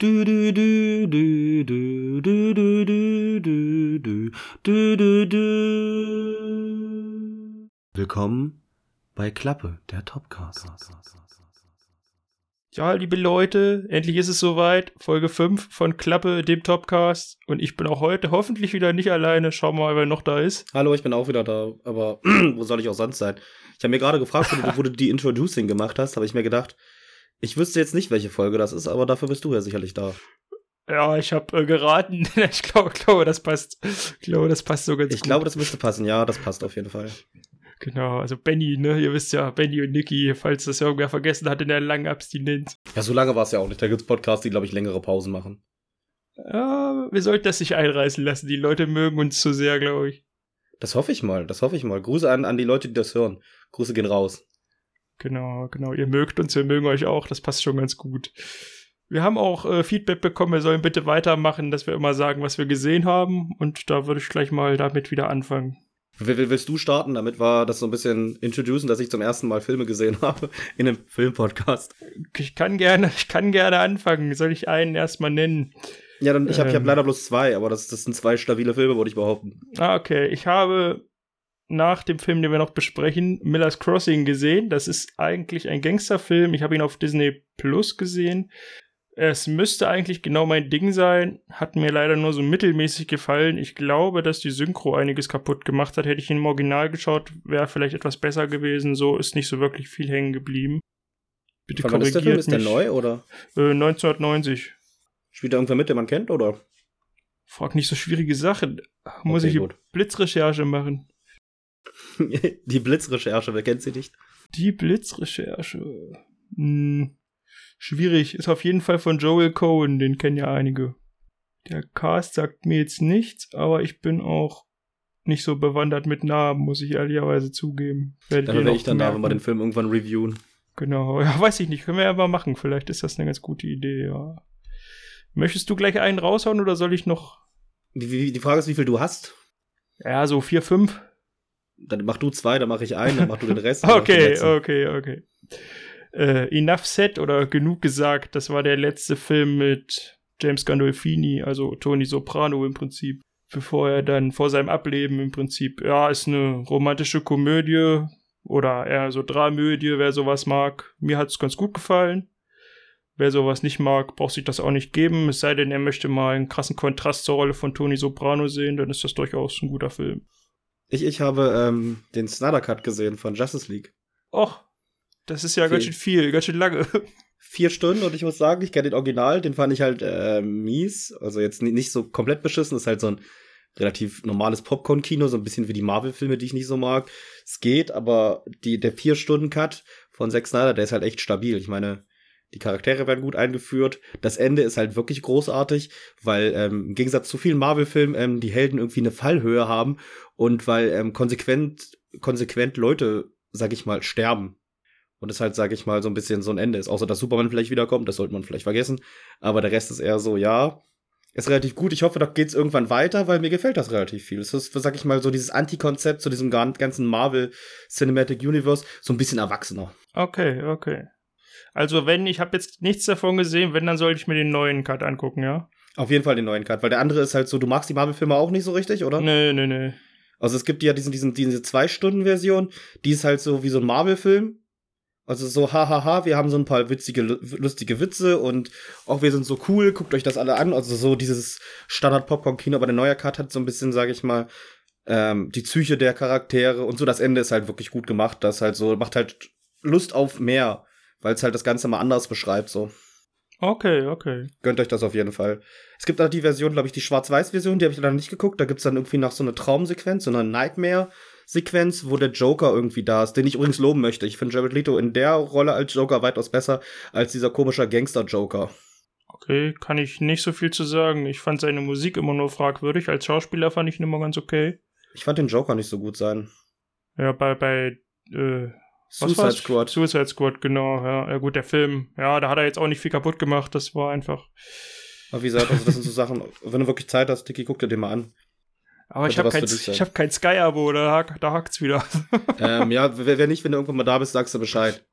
Du du du du du du du du du du du du du Willkommen bei Klappe, der Topcast. Ja, liebe Leute, endlich ist es soweit. Folge 5 von Klappe, dem Topcast. Und ich bin auch heute hoffentlich wieder nicht alleine. Schauen wir mal, wer noch da ist. Hallo, ich bin auch wieder da. Aber wo soll ich auch sonst sein? Ich habe mir gerade gefragt, wo du, wo du die Introducing gemacht hast, habe ich mir gedacht, ich wüsste jetzt nicht, welche Folge das ist, aber dafür bist du ja sicherlich da. Ja, ich habe äh, geraten. ich glaube, glaube, das passt. Ich glaube, das passt so ganz Ich glaube, das müsste passen. Ja, das passt auf jeden Fall. Genau, also Benny, ne? Ihr wisst ja, Benny und Nicky, falls das irgendwer vergessen hat in der langen Abstinenz. Ja, so lange war es ja auch nicht. Da gibt's Podcasts, die, glaube ich, längere Pausen machen. Ja, wir sollten das nicht einreißen lassen. Die Leute mögen uns zu sehr, glaube ich. Das hoffe ich mal, das hoffe ich mal. Grüße an, an die Leute, die das hören. Grüße gehen raus. Genau, genau. Ihr mögt uns, wir mögen euch auch. Das passt schon ganz gut. Wir haben auch äh, Feedback bekommen, wir sollen bitte weitermachen, dass wir immer sagen, was wir gesehen haben. Und da würde ich gleich mal damit wieder anfangen. Will, willst du starten? Damit war das so ein bisschen introducen, dass ich zum ersten Mal Filme gesehen habe in einem Filmpodcast. Ich kann gerne, ich kann gerne anfangen. Soll ich einen erstmal nennen? Ja, dann, ich habe ähm, hab leider bloß zwei, aber das, das sind zwei stabile Filme, würde ich behaupten. Ah, okay. Ich habe nach dem Film, den wir noch besprechen, Miller's Crossing gesehen. Das ist eigentlich ein Gangsterfilm. Ich habe ihn auf Disney Plus gesehen. Es müsste eigentlich genau mein Ding sein. Hat mir leider nur so mittelmäßig gefallen. Ich glaube, dass die Synchro einiges kaputt gemacht hat. Hätte ich ihn im Original geschaut, wäre vielleicht etwas besser gewesen. So ist nicht so wirklich viel hängen geblieben. Bitte Von korrigiert ist der Film? Ist der neu oder? Äh, 1990. Spielt da irgendwer mit, den man kennt, oder? Frag nicht so schwierige Sachen. Muss okay, ich gut. Blitzrecherche machen. Die Blitzrecherche, wer kennt sie nicht? Die Blitzrecherche. Hm, schwierig. Ist auf jeden Fall von Joel Cohen, den kennen ja einige. Der Cast sagt mir jetzt nichts, aber ich bin auch nicht so bewandert mit Namen, muss ich ehrlicherweise zugeben. Werdet dann werde ich dann da, wir den Film irgendwann reviewen. Genau, ja, weiß ich nicht. Können wir ja mal machen. Vielleicht ist das eine ganz gute Idee, ja. Möchtest du gleich einen raushauen oder soll ich noch? Die Frage ist, wie viel du hast. Ja, so vier, fünf. Dann mach du zwei, dann mach ich einen, dann mach du den Rest. okay, okay, okay. Äh, Enough Set oder Genug gesagt, das war der letzte Film mit James Gandolfini, also Tony Soprano im Prinzip. Bevor er dann vor seinem Ableben im Prinzip, ja, ist eine romantische Komödie oder eher so Dramödie, wer sowas mag. Mir hat's ganz gut gefallen. Wer sowas nicht mag, braucht sich das auch nicht geben. Es sei denn, er möchte mal einen krassen Kontrast zur Rolle von Tony Soprano sehen, dann ist das durchaus ein guter Film. Ich, ich habe ähm, den Snyder Cut gesehen von Justice League. Och, das ist ja viel. ganz schön viel, ganz schön lange. Vier Stunden und ich muss sagen, ich kenne den Original, den fand ich halt äh, mies. Also jetzt nicht so komplett beschissen, das ist halt so ein relativ normales Popcorn-Kino, so ein bisschen wie die Marvel-Filme, die ich nicht so mag. Es geht, aber die, der Vier-Stunden-Cut von Zack Snyder, der ist halt echt stabil. Ich meine, die Charaktere werden gut eingeführt. Das Ende ist halt wirklich großartig, weil ähm, im Gegensatz zu vielen Marvel-Filmen ähm, die Helden irgendwie eine Fallhöhe haben und weil ähm, konsequent, konsequent Leute, sag ich mal, sterben. Und es halt, sag ich mal, so ein bisschen so ein Ende ist. Außer dass Superman vielleicht wiederkommt, das sollte man vielleicht vergessen. Aber der Rest ist eher so, ja, ist relativ gut. Ich hoffe, da geht's irgendwann weiter, weil mir gefällt das relativ viel. Es ist, sag ich mal, so dieses Anti-Konzept zu diesem ganzen Marvel Cinematic Universe so ein bisschen erwachsener. Okay, okay. Also wenn, ich habe jetzt nichts davon gesehen, wenn, dann sollte ich mir den neuen Cut angucken, ja? Auf jeden Fall den neuen Cut, weil der andere ist halt so, du magst die Marvel-Filme auch nicht so richtig, oder? Nee, nee, nee. Also es gibt ja diesen, diesen, diese Zwei-Stunden-Version, die ist halt so wie so ein Marvel-Film. Also so, hahaha, wir haben so ein paar witzige, lustige Witze und auch wir sind so cool, guckt euch das alle an. Also so dieses Standard-Popcorn-Kino, aber der neue Cut hat so ein bisschen, sag ich mal, ähm, die Psyche der Charaktere und so. Das Ende ist halt wirklich gut gemacht. Das halt so, macht halt Lust auf mehr weil es halt das Ganze mal anders beschreibt, so. Okay, okay. Gönnt euch das auf jeden Fall. Es gibt auch die Version, glaube ich, die Schwarz-Weiß-Version, die habe ich leider nicht geguckt. Da gibt's dann irgendwie noch so eine Traumsequenz, so eine Nightmare-Sequenz, wo der Joker irgendwie da ist, den ich übrigens loben möchte. Ich finde Jared Leto in der Rolle als Joker weitaus besser als dieser komische Gangster-Joker. Okay, kann ich nicht so viel zu sagen. Ich fand seine Musik immer nur fragwürdig. Als Schauspieler fand ich ihn immer ganz okay. Ich fand den Joker nicht so gut sein. Ja, bei, bei äh, Suicide Squad. Suicide Squad, genau, ja. Ja, gut, der Film, ja, da hat er jetzt auch nicht viel kaputt gemacht. Das war einfach. Aber wie gesagt, also das sind so Sachen, wenn du wirklich Zeit hast, Dicky, guck dir den mal an. Aber ich habe kein, ich hab kein Sky-Abo, da, hack, da hackt's wieder. ähm, ja, wer, nicht, wenn du irgendwann mal da bist, sagst du Bescheid.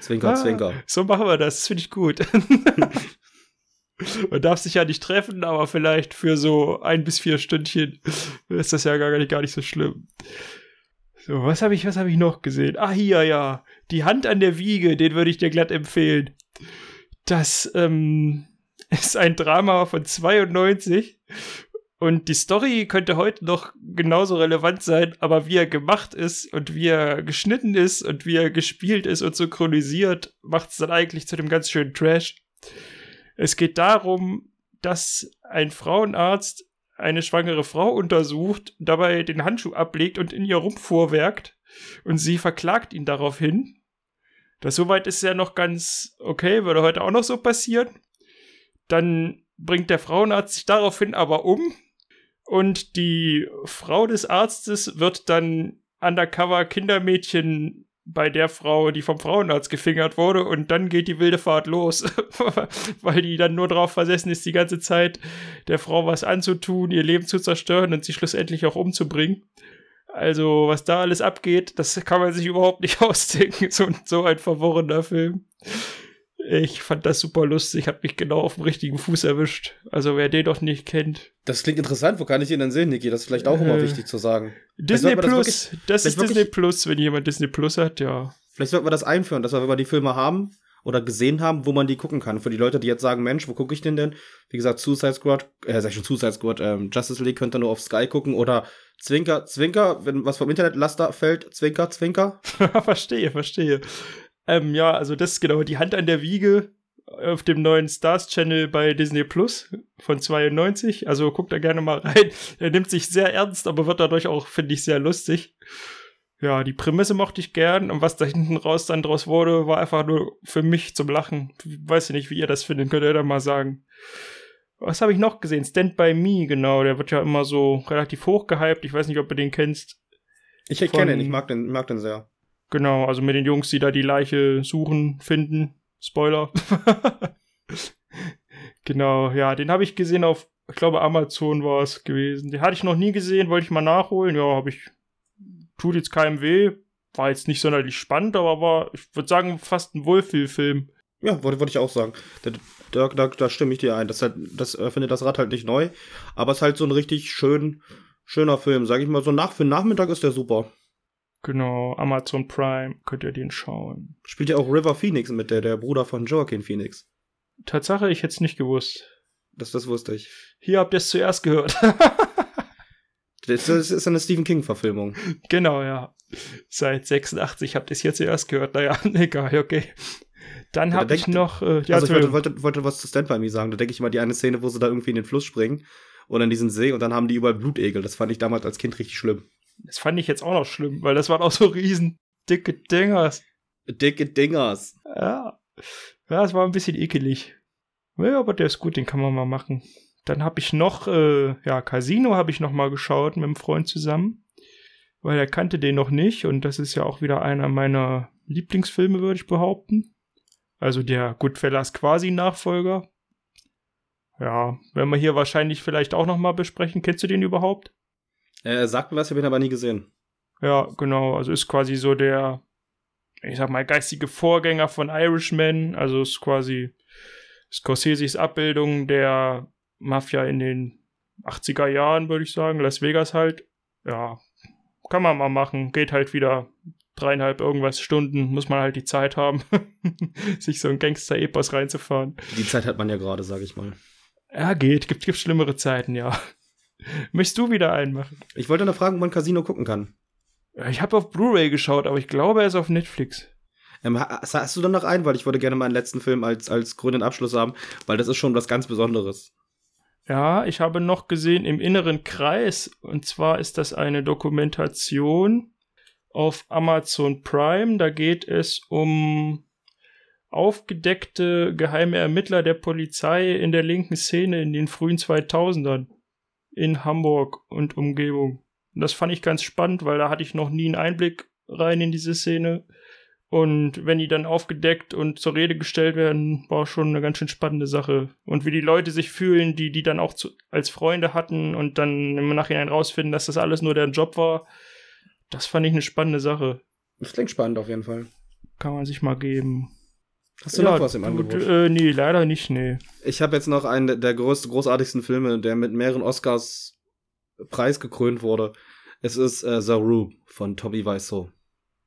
Zwinker, ah, Zwinker. So machen wir das, das finde ich gut. Man darf sich ja nicht treffen, aber vielleicht für so ein bis vier Stündchen ist das ja gar nicht, gar nicht so schlimm. So, was habe ich, was habe ich noch gesehen? Ah, hier, ja. Die Hand an der Wiege, den würde ich dir glatt empfehlen. Das ähm, ist ein Drama von 92 und die Story könnte heute noch genauso relevant sein, aber wie er gemacht ist und wie er geschnitten ist und wie er gespielt ist und synchronisiert, macht es dann eigentlich zu dem ganz schönen Trash. Es geht darum, dass ein Frauenarzt eine schwangere Frau untersucht, dabei den Handschuh ablegt und in ihr rumfuhrwerkt und sie verklagt ihn daraufhin. Das soweit ist ja noch ganz okay, würde heute auch noch so passieren. Dann bringt der Frauenarzt sich daraufhin aber um und die Frau des Arztes wird dann undercover Kindermädchen bei der Frau, die vom Frauenarzt gefingert wurde, und dann geht die wilde Fahrt los, weil die dann nur darauf versessen ist, die ganze Zeit der Frau was anzutun, ihr Leben zu zerstören und sie schlussendlich auch umzubringen. Also, was da alles abgeht, das kann man sich überhaupt nicht ausdenken. So, so ein verworrener Film. Ich fand das super lustig, hat mich genau auf dem richtigen Fuß erwischt. Also wer den doch nicht kennt. Das klingt interessant, wo kann ich ihn denn sehen, Niki? Das ist vielleicht auch äh, immer wichtig zu sagen. Disney Plus, das, wirklich, das ist Disney Plus, wenn jemand Disney Plus hat, ja. Vielleicht sollten wir das einführen, dass wir, wenn wir die Filme haben oder gesehen haben, wo man die gucken kann. Für die Leute, die jetzt sagen, Mensch, wo gucke ich den denn? Wie gesagt, Suicide Squad, äh, sag ich schon Suicide Squad, ähm, Justice League könnt ihr nur auf Sky gucken oder Zwinker, Zwinker, wenn was vom Internetlaster fällt, Zwinker, Zwinker. verstehe, verstehe. Ähm, ja, also das ist genau die Hand an der Wiege auf dem neuen Stars Channel bei Disney Plus von 92. Also guckt da gerne mal rein. Er nimmt sich sehr ernst, aber wird dadurch auch, finde ich, sehr lustig. Ja, die Prämisse mochte ich gern und was da hinten raus dann draus wurde, war einfach nur für mich zum Lachen. Weiß ich nicht, wie ihr das findet, könnt ihr da mal sagen. Was habe ich noch gesehen? Stand By Me, genau. Der wird ja immer so relativ hoch gehypt. Ich weiß nicht, ob du den kennst. Ich kenne ihn, ich mag den, mag den sehr. Genau, also mit den Jungs, die da die Leiche suchen, finden. Spoiler. genau, ja, den habe ich gesehen auf, ich glaube, Amazon war es gewesen. Den hatte ich noch nie gesehen, wollte ich mal nachholen. Ja, habe ich. Tut jetzt keinem weh. War jetzt nicht sonderlich spannend, aber war, ich würde sagen, fast ein Wohlfühlfilm. Ja, wollte, wollte ich auch sagen. Da, da, da, da stimme ich dir ein. Das, halt, das äh, findet das Rad halt nicht neu. Aber es ist halt so ein richtig schön, schöner Film. Sag ich mal, so nach für den Nachmittag ist der super. Genau, Amazon Prime, könnt ihr den schauen. Spielt ja auch River Phoenix mit, der, der Bruder von Joaquin Phoenix. Tatsache, ich hätte es nicht gewusst. Das, das wusste ich. Hier habt ihr es zuerst gehört. das, das ist eine Stephen King-Verfilmung. Genau, ja. Seit 86 habt ihr es hier zuerst gehört. Naja, egal, okay. Dann ja, habe ich noch. Äh, ja, also ich wollte, wollte, wollte was zu Stand By Me sagen. Da denke ich mal die eine Szene, wo sie da irgendwie in den Fluss springen oder in diesen See und dann haben die überall Blutegel. Das fand ich damals als Kind richtig schlimm. Das fand ich jetzt auch noch schlimm, weil das waren auch so riesen dicke Dingers. Dicke Dingers. Ja. Ja, es war ein bisschen ekelig. Ja, aber der ist gut, den kann man mal machen. Dann habe ich noch, äh, ja, Casino habe ich noch mal geschaut mit einem Freund zusammen, weil er kannte den noch nicht und das ist ja auch wieder einer meiner Lieblingsfilme, würde ich behaupten. Also der Goodfellas quasi Nachfolger. Ja, werden wir hier wahrscheinlich vielleicht auch noch mal besprechen. Kennst du den überhaupt? Äh, sagt mir was, ich habe ihn aber nie gesehen. Ja, genau. Also ist quasi so der, ich sag mal, geistige Vorgänger von Irishman. Also ist quasi Scorseses Abbildung der Mafia in den 80er Jahren, würde ich sagen. Las Vegas halt. Ja, kann man mal machen. Geht halt wieder dreieinhalb irgendwas Stunden. Muss man halt die Zeit haben, sich so ein Gangster-Epos reinzufahren. Die Zeit hat man ja gerade, sag ich mal. Ja, geht. Gibt, gibt schlimmere Zeiten, ja. Möchtest du wieder einen machen? Ich wollte noch fragen, ob man Casino gucken kann. Ich habe auf Blu-ray geschaut, aber ich glaube, er ist auf Netflix. Ähm, hast du dann noch einen? Weil ich wollte gerne meinen letzten Film als, als grünen Abschluss haben, weil das ist schon was ganz Besonderes. Ja, ich habe noch gesehen im inneren Kreis. Und zwar ist das eine Dokumentation auf Amazon Prime. Da geht es um aufgedeckte geheime Ermittler der Polizei in der linken Szene in den frühen 2000ern in Hamburg und Umgebung. Und das fand ich ganz spannend, weil da hatte ich noch nie einen Einblick rein in diese Szene. Und wenn die dann aufgedeckt und zur Rede gestellt werden, war schon eine ganz schön spannende Sache. Und wie die Leute sich fühlen, die die dann auch zu, als Freunde hatten und dann im Nachhinein rausfinden, dass das alles nur deren Job war, das fand ich eine spannende Sache. Das klingt spannend auf jeden Fall. Kann man sich mal geben. Hast du ja, noch was im du, Angebot? Äh, nee, leider nicht, nee. Ich habe jetzt noch einen der größten, großartigsten Filme, der mit mehreren Oscars preisgekrönt wurde. Es ist äh, The Room von Tommy Wiseau.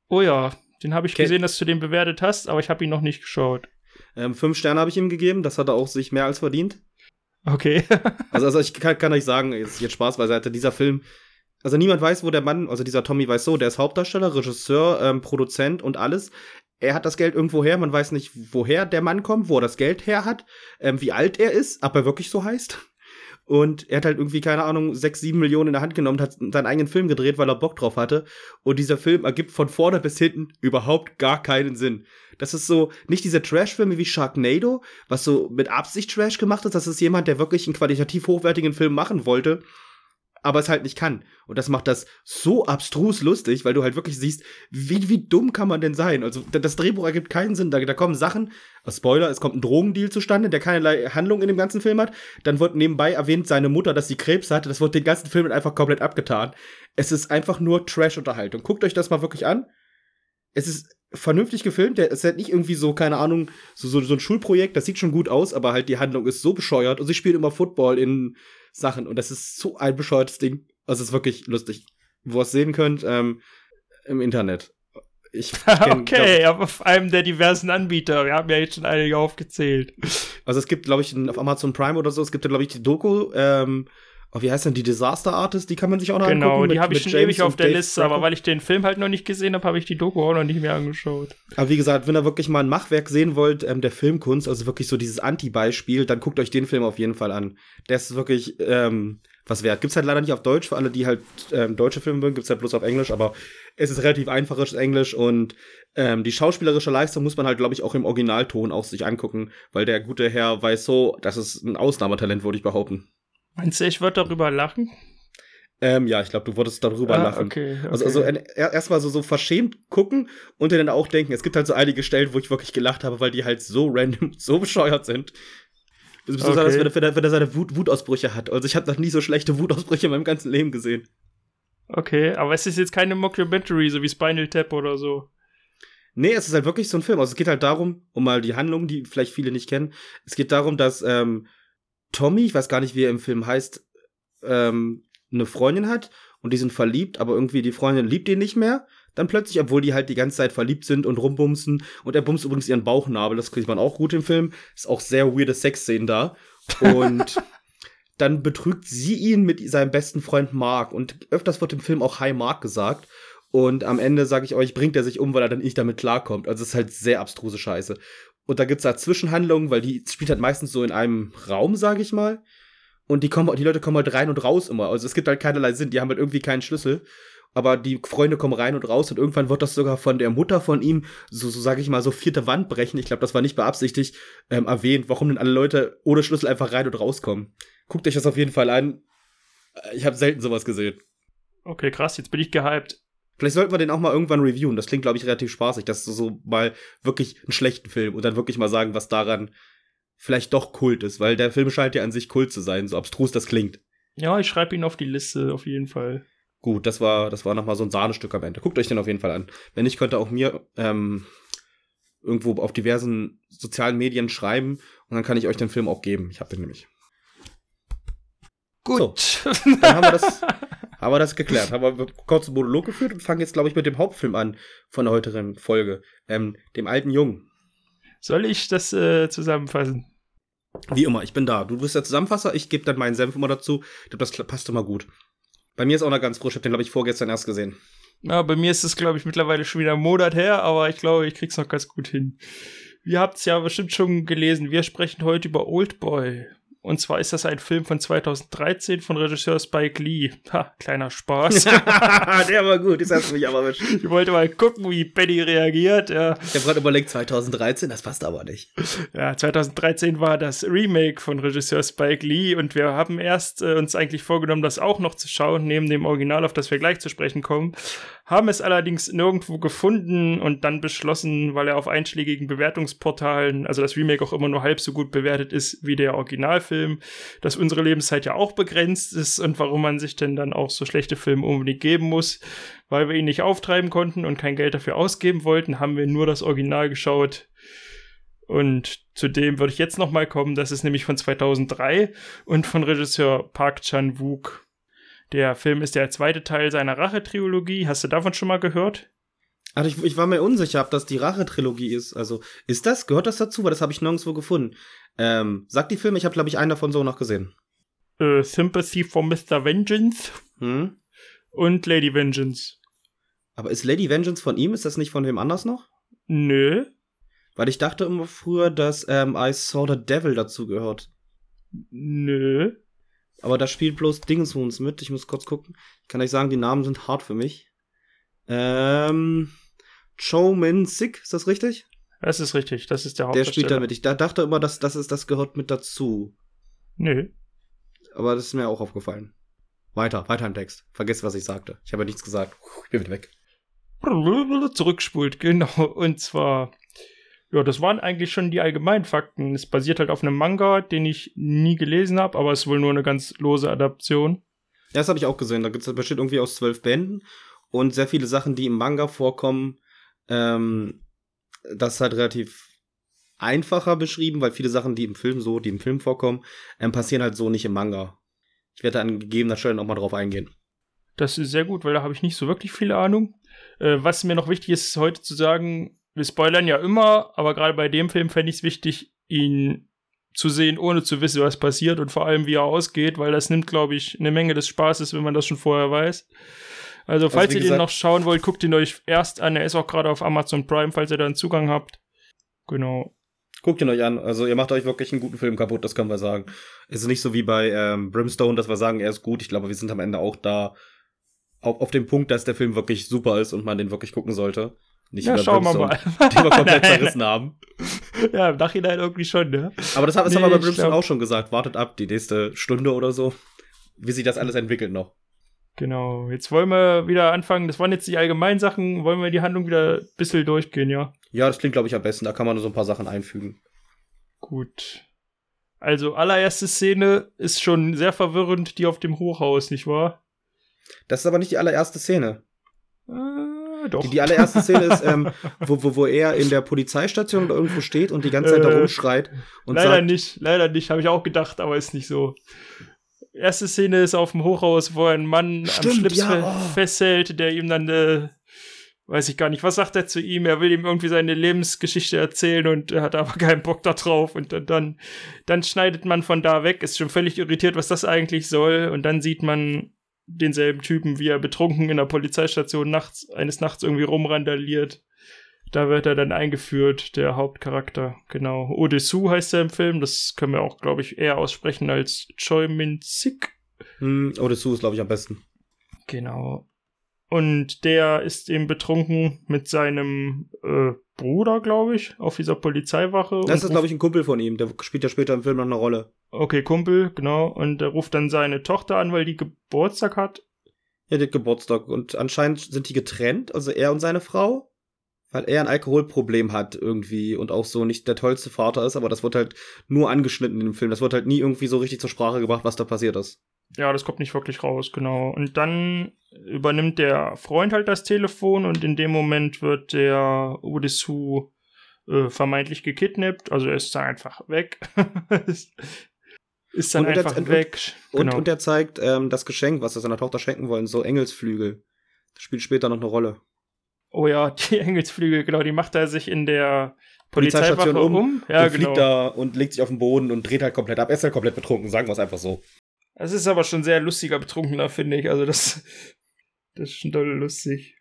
Oh ja, den habe ich Ken gesehen, dass du den bewertet hast, aber ich habe ihn noch nicht geschaut. Ähm, fünf Sterne habe ich ihm gegeben, das hat er auch sich mehr als verdient. Okay. also, also ich kann, kann euch sagen, jetzt, jetzt Spaß beiseite, dieser Film, also niemand weiß, wo der Mann, also dieser Tommy Wiseau, der ist Hauptdarsteller, Regisseur, ähm, Produzent und alles. Er hat das Geld irgendwo her, man weiß nicht, woher der Mann kommt, wo er das Geld her hat, ähm, wie alt er ist, ob er wirklich so heißt. Und er hat halt irgendwie, keine Ahnung, sechs, sieben Millionen in der Hand genommen, hat seinen eigenen Film gedreht, weil er Bock drauf hatte. Und dieser Film ergibt von vorne bis hinten überhaupt gar keinen Sinn. Das ist so, nicht diese Trash-Filme wie Sharknado, was so mit Absicht Trash gemacht ist. Das ist jemand, der wirklich einen qualitativ hochwertigen Film machen wollte aber es halt nicht kann. Und das macht das so abstrus lustig, weil du halt wirklich siehst, wie, wie dumm kann man denn sein? Also das Drehbuch ergibt keinen Sinn. Da, da kommen Sachen, äh, Spoiler, es kommt ein Drogendeal zustande, der keinerlei Handlung in dem ganzen Film hat. Dann wird nebenbei erwähnt, seine Mutter, dass sie Krebs hatte. Das wird den ganzen Film einfach komplett abgetan. Es ist einfach nur Trash-Unterhaltung. Guckt euch das mal wirklich an. Es ist vernünftig gefilmt. Der ist halt nicht irgendwie so, keine Ahnung, so, so, so ein Schulprojekt. Das sieht schon gut aus, aber halt die Handlung ist so bescheuert. Und sie spielt immer Football in Sachen. Und das ist so ein bescheuertes Ding. Also es ist wirklich lustig. Wo ihr es sehen könnt, ähm, im Internet. Ich kenn, okay, glaub, auf einem der diversen Anbieter. Wir haben ja jetzt schon einige aufgezählt. Also es gibt, glaube ich, auf Amazon Prime oder so, es gibt glaube ich, die Doku, ähm, oh, wie heißt denn die Disaster Artist? Die kann man sich auch noch genau, angucken. Genau, die habe ich schon James ewig auf der Dave Liste, Franco. aber weil ich den Film halt noch nicht gesehen habe, habe ich die Doku auch noch nicht mehr angeschaut. Aber wie gesagt, wenn ihr wirklich mal ein Machwerk sehen wollt, ähm, der Filmkunst, also wirklich so dieses Anti-Beispiel, dann guckt euch den Film auf jeden Fall an. Der ist wirklich ähm, was wert. Gibt's halt leider nicht auf Deutsch, für alle, die halt ähm, deutsche Filme mögen, gibt's halt bloß auf Englisch, aber es ist relativ einfaches Englisch und ähm, die schauspielerische Leistung muss man halt, glaube ich, auch im Originalton auch sich angucken, weil der gute Herr weiß so, das ist ein Ausnahmetalent, würde ich behaupten. Meinst du, ich würde darüber lachen? Ähm, ja, ich glaube, du würdest darüber ah, lachen. Okay, okay. Also, also erstmal so, so verschämt gucken und dann auch denken. Es gibt halt so einige Stellen, wo ich wirklich gelacht habe, weil die halt so random, so bescheuert sind. Besonders, okay. wenn, er, wenn er seine Wut, Wutausbrüche hat. Also ich habe noch nie so schlechte Wutausbrüche in meinem ganzen Leben gesehen. Okay, aber es ist jetzt keine Mockumentary, so wie Spinal Tap oder so. Nee, es ist halt wirklich so ein Film. Also es geht halt darum, um mal die Handlung, die vielleicht viele nicht kennen. Es geht darum, dass ähm, Tommy, ich weiß gar nicht, wie er im Film heißt, ähm, eine Freundin hat und die sind verliebt, aber irgendwie die Freundin liebt ihn nicht mehr. Dann plötzlich, obwohl die halt die ganze Zeit verliebt sind und rumbumsen und er bumst übrigens ihren Bauchnabel, das kriegt man auch gut im Film. Ist auch sehr weirde Sexszenen da. Und dann betrügt sie ihn mit seinem besten Freund Mark und öfters wird im Film auch Hi Mark gesagt. Und am Ende, sage ich euch, bringt er sich um, weil er dann nicht damit klarkommt. Also es ist halt sehr abstruse Scheiße. Und da gibt's da Zwischenhandlungen, weil die spielt halt meistens so in einem Raum, sage ich mal. Und die kommen, die Leute kommen halt rein und raus immer. Also es gibt halt keinerlei Sinn. Die haben halt irgendwie keinen Schlüssel. Aber die Freunde kommen rein und raus und irgendwann wird das sogar von der Mutter von ihm, so, so sage ich mal, so vierte Wand brechen. Ich glaube, das war nicht beabsichtigt ähm, erwähnt, warum denn alle Leute ohne Schlüssel einfach rein und rauskommen. Guckt euch das auf jeden Fall an. Ich habe selten sowas gesehen. Okay, krass, jetzt bin ich gehypt. Vielleicht sollten wir den auch mal irgendwann reviewen. Das klingt, glaube ich, relativ spaßig. Das ist so mal wirklich einen schlechten Film und dann wirklich mal sagen, was daran vielleicht doch Kult ist, weil der Film scheint ja an sich Kult zu sein, so abstrus das klingt. Ja, ich schreibe ihn auf die Liste, auf jeden Fall. Gut, das war, das war nochmal so ein Sahnestück am Ende. Guckt euch den auf jeden Fall an. Wenn nicht, könnt ihr auch mir ähm, irgendwo auf diversen sozialen Medien schreiben und dann kann ich euch den Film auch geben. Ich habe den nämlich. Gut. So, dann haben wir das, haben wir das geklärt. Haben wir kurz einen Monolog geführt und fangen jetzt, glaube ich, mit dem Hauptfilm an von der heutigen Folge. Ähm, dem alten Jungen. Soll ich das äh, zusammenfassen? Wie immer, ich bin da. Du bist der Zusammenfasser, ich gebe dann meinen Senf immer dazu. Ich glaube, das passt immer gut. Bei mir ist auch noch ganz frisch. Ich habe den, glaube ich, vorgestern erst gesehen. Ja, bei mir ist es, glaube ich, mittlerweile schon wieder einen Monat her, aber ich glaube, ich krieg's noch ganz gut hin. Ihr habt's ja bestimmt schon gelesen. Wir sprechen heute über Oldboy. Und zwar ist das ein Film von 2013 von Regisseur Spike Lee. Ha, kleiner Spaß. Der war gut, das hast du mich aber erwischt. Ich wollte mal gucken, wie Benny reagiert. Ja. Ich habe gerade überlegt, 2013, das passt aber nicht. Ja, 2013 war das Remake von Regisseur Spike Lee und wir haben erst äh, uns eigentlich vorgenommen, das auch noch zu schauen, neben dem Original, auf das wir gleich zu sprechen kommen haben es allerdings nirgendwo gefunden und dann beschlossen, weil er auf einschlägigen Bewertungsportalen, also das Remake auch immer nur halb so gut bewertet ist wie der Originalfilm, dass unsere Lebenszeit ja auch begrenzt ist und warum man sich denn dann auch so schlechte Filme unbedingt geben muss. Weil wir ihn nicht auftreiben konnten und kein Geld dafür ausgeben wollten, haben wir nur das Original geschaut. Und zu dem würde ich jetzt noch mal kommen. Das ist nämlich von 2003 und von Regisseur Park Chan-wook. Der Film ist der zweite Teil seiner Rache-Trilogie. Hast du davon schon mal gehört? Also ich, ich war mir unsicher, ob das die Rache-Trilogie ist. Also ist das, gehört das dazu? Weil das habe ich nirgendwo gefunden. Ähm, sagt die Filme, ich habe glaube ich einen davon so noch gesehen. Äh, Sympathy for Mr. Vengeance Hm? und Lady Vengeance. Aber ist Lady Vengeance von ihm? Ist das nicht von wem anders noch? Nö. Weil ich dachte immer früher, dass ähm, I Saw the Devil dazu gehört. Nö. Aber da spielt bloß Dingsens mit. Ich muss kurz gucken. Ich kann euch sagen, die Namen sind hart für mich. Ähm, Cho Min Sik, ist das richtig? Das ist richtig. Das ist der Der Hauptdarsteller. spielt da mit. Ich da, dachte immer, dass das ist, das gehört mit dazu. Nö. Aber das ist mir auch aufgefallen. Weiter, weiter im Text. Vergesst, was ich sagte. Ich habe nichts gesagt. Ich bin wieder weg. Zurückspult, genau. Und zwar, ja, das waren eigentlich schon die allgemeinen Fakten. Es basiert halt auf einem Manga, den ich nie gelesen habe, aber es ist wohl nur eine ganz lose Adaption. Ja, das habe ich auch gesehen. Da gibt's, besteht irgendwie aus zwölf Bänden und sehr viele Sachen, die im Manga vorkommen. Ähm, das ist halt relativ einfacher beschrieben, weil viele Sachen, die im Film so, die im Film vorkommen, ähm, passieren halt so nicht im Manga. Ich werde da an gegebener Stelle nochmal drauf eingehen. Das ist sehr gut, weil da habe ich nicht so wirklich viele Ahnung. Äh, was mir noch wichtig ist, heute zu sagen, wir spoilern ja immer, aber gerade bei dem Film fände ich es wichtig, ihn zu sehen, ohne zu wissen, was passiert und vor allem, wie er ausgeht, weil das nimmt, glaube ich, eine Menge des Spaßes, wenn man das schon vorher weiß. Also, falls wie ihr den gesagt- noch schauen wollt, guckt ihn euch erst an. Er ist auch gerade auf Amazon Prime, falls ihr da einen Zugang habt. Genau. Guckt ihn euch an. Also ihr macht euch wirklich einen guten Film kaputt, das können wir sagen. Es ist nicht so wie bei ähm, Brimstone, dass wir sagen, er ist gut. Ich glaube, wir sind am Ende auch da auf, auf dem Punkt, dass der Film wirklich super ist und man den wirklich gucken sollte. Nicht Ja, schauen wir Brimstone, mal. Den wir komplett Nein. zerrissen haben. Ja, im Nachhinein irgendwie schon, ne? Aber das, das Nee, haben wir bei Brimstone glaub- auch schon gesagt. Wartet ab, die nächste Stunde oder so, wie sich das alles entwickelt noch. Genau. Jetzt wollen wir wieder anfangen. Das waren jetzt die allgemeinen Sachen. Wollen wir die Handlung wieder ein bisschen durchgehen, ja? Ja, das klingt, glaube ich, am besten. Da kann man nur so ein paar Sachen einfügen. Gut. Also, allererste Szene ist schon sehr verwirrend, die auf dem Hochhaus, nicht wahr? Das ist aber nicht die allererste Szene. Äh, doch. Die, die allererste Szene ist, ähm, wo, wo, wo er in der Polizeistation oder irgendwo steht und die ganze Zeit da Äh, rumschreit und leider sagt, nicht, leider nicht, habe ich auch gedacht, aber ist nicht so. Erste Szene ist auf dem Hochhaus, wo einen Mann am Stimmt, Schlips ja, oh. festhält, der ihm dann, äh, weiß ich gar nicht, was sagt er zu ihm? Er will ihm irgendwie seine Lebensgeschichte erzählen und er hat aber keinen Bock da drauf. Und dann, dann, dann schneidet man von da weg, ist schon völlig irritiert, was das eigentlich soll. Und dann sieht man denselben Typen, wie er betrunken in der Polizeistation nachts, eines Nachts irgendwie rumrandaliert. Da wird er dann eingeführt, der Hauptcharakter. Genau. Odesu heißt er im Film. Das können wir auch, glaube ich, eher aussprechen als Choi Min Sik. hm, oh, das ist, glaube ich, am besten. Genau. Und der ist eben betrunken mit seinem äh, Bruder, glaube ich, auf dieser Polizeiwache. Das ist, glaube ich, ein Kumpel von ihm. Der spielt ja später im Film noch eine Rolle. Okay, Kumpel, genau. Und er ruft dann seine Tochter an, weil die Geburtstag hat. Ja, der hat Geburtstag. Und anscheinend sind die getrennt, also er und seine Frau. Weil er ein Alkoholproblem hat irgendwie und auch so nicht der tollste Vater ist, aber das wird halt nur angeschnitten in dem Film. Das wird halt nie irgendwie so richtig zur Sprache gebracht, was da passiert ist. Ja, das kommt nicht wirklich raus, genau. Und dann übernimmt der Freund halt das Telefon und in dem Moment wird der Odesu äh, vermeintlich gekidnappt. Also er ist dann einfach weg. ist dann Und- einfach und- weg. Und, genau. und er zeigt ähm, das Geschenk, was er seiner Tochter schenken wollen, so Engelsflügel. Das spielt später noch eine Rolle. Oh ja, die Engelsflügel, genau, die macht er sich in der Polizeistation Polizeistation um. um Ja, und genau. fliegt da und legt sich auf den Boden und dreht halt komplett ab. Er ist halt komplett betrunken, sagen wir es einfach so. Es ist aber schon sehr lustiger Betrunkener, finde ich. Also das, das ist schon doll lustig.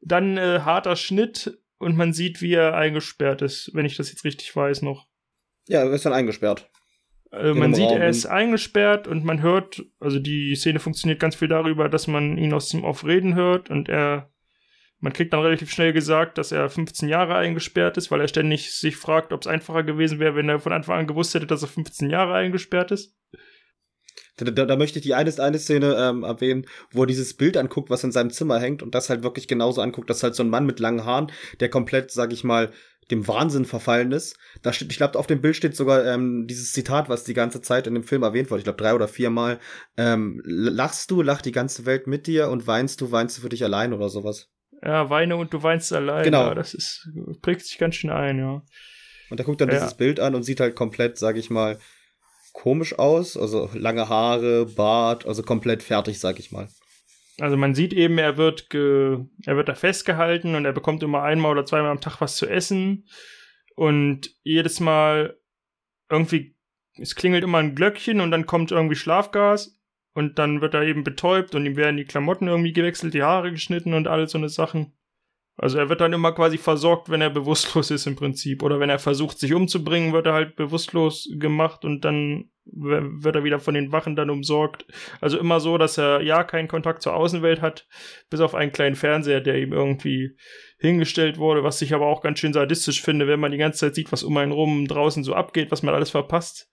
Dann äh, harter Schnitt und man sieht, wie er eingesperrt ist, wenn ich das jetzt richtig weiß noch. Ja, er ist dann eingesperrt. Äh, man sieht, Raum er ist eingesperrt und man hört, also die Szene funktioniert ganz viel darüber, dass man ihn aus dem Off reden hört und er, man kriegt dann relativ schnell gesagt, dass er 15 Jahre eingesperrt ist, weil er ständig sich fragt, ob es einfacher gewesen wäre, wenn er von Anfang an gewusst hätte, dass er 15 Jahre eingesperrt ist. Da, da, da möchte ich die eine, eine Szene ähm, erwähnen, wo er dieses Bild anguckt, was in seinem Zimmer hängt und das halt wirklich genauso anguckt. Das ist halt so ein Mann mit langen Haaren, der komplett, sag ich mal, dem Wahnsinn verfallen ist. Da steht, ich glaube, auf dem Bild steht sogar ähm, dieses Zitat, was die ganze Zeit in dem Film erwähnt wurde. Ich glaube, drei oder viermal. Ähm, lachst du, lacht die ganze Welt mit dir und weinst du, weinst du für dich allein oder sowas. Ja, weine und du weinst allein. Genau. Ja, das ist, prägt sich ganz schön ein, ja. Und er guckt dann ja. dieses Bild an und sieht halt komplett, sag ich mal, komisch aus. Also lange Haare, Bart, also komplett fertig, sag ich mal. Also man sieht eben, er wird, ge er wird da festgehalten und er bekommt immer einmal oder zweimal am Tag was zu essen. Und jedes Mal irgendwie, es klingelt immer ein Glöckchen und dann kommt irgendwie Schlafgas und dann wird er eben betäubt und ihm werden die Klamotten irgendwie gewechselt, die Haare geschnitten und all so eine Sachen. Also er wird dann immer quasi versorgt, wenn er bewusstlos ist im Prinzip. Oder wenn er versucht, sich umzubringen, wird er halt bewusstlos gemacht und dann wird er wieder von den Wachen dann umsorgt. Also immer so, dass er ja keinen Kontakt zur Außenwelt hat, bis auf einen kleinen Fernseher, der ihm irgendwie hingestellt wurde, was ich aber auch ganz schön sadistisch finde, wenn man die ganze Zeit sieht, was um einen rum draußen so abgeht, was man alles verpasst.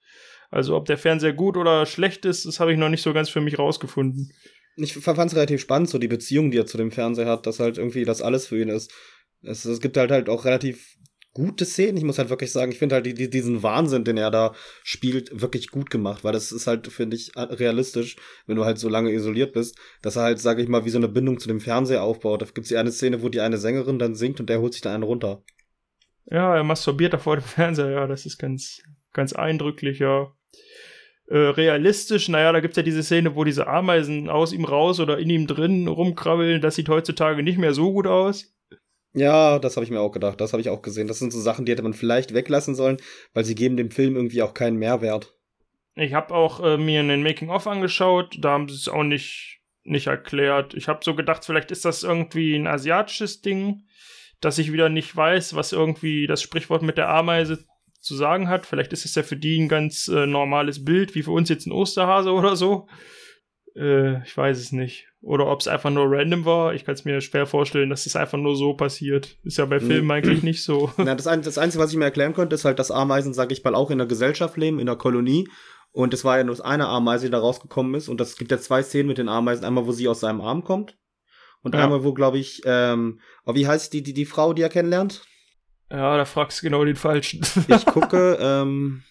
Also ob der Fernseher gut oder schlecht ist, das habe ich noch nicht so ganz für mich rausgefunden. Ich fand es relativ spannend, so die Beziehung, die er zu dem Fernseher hat, dass halt irgendwie das alles für ihn ist. Es, es gibt halt halt auch relativ gute Szenen. Ich muss halt wirklich sagen, ich finde halt die, die, diesen Wahnsinn, den er da spielt, wirklich gut gemacht, weil das ist halt, finde ich, realistisch, wenn du halt so lange isoliert bist, dass er halt, sage ich mal, wie so eine Bindung zu dem Fernseher aufbaut. Da gibt's die eine Szene, wo die eine Sängerin dann singt und der holt sich dann einen runter. Ja, er masturbiert da vor dem Fernseher, ja, das ist ganz, ganz eindrücklich, ja. Äh, realistisch, naja, da gibt's ja diese Szene, wo diese Ameisen aus ihm raus oder in ihm drin rumkrabbeln. Das sieht heutzutage nicht mehr so gut aus. Ja, das habe ich mir auch gedacht. Das habe ich auch gesehen. Das sind so Sachen, die hätte man vielleicht weglassen sollen, weil sie geben dem Film irgendwie auch keinen Mehrwert. Ich habe auch äh, mir einen Making-of angeschaut. Da haben sie es auch nicht, nicht erklärt. Ich habe so gedacht, vielleicht ist das irgendwie ein asiatisches Ding, dass ich wieder nicht weiß, was irgendwie das Sprichwort mit der Ameise zu sagen hat. Vielleicht ist es ja für die ein ganz äh, normales Bild, wie für uns jetzt ein Osterhase oder so. Äh, ich weiß es nicht. Oder ob es einfach nur random war. Ich kann es mir schwer vorstellen, dass es einfach nur so passiert. Ist ja bei Filmen eigentlich nicht so. Na, das, ein, das Einzige, was ich mir erklären könnte, ist halt, dass Ameisen, sag ich mal, auch in der Gesellschaft leben, in der Kolonie. Und es war ja nur eine Ameise, die da rausgekommen ist. Und es gibt ja zwei Szenen mit den Ameisen. Einmal, wo sie aus seinem Arm kommt. Und ja. einmal, wo, glaube ich, ähm, oh, wie heißt die, die, die Frau, die er kennenlernt? Ja, da fragst du genau den Falschen. ich gucke, ähm,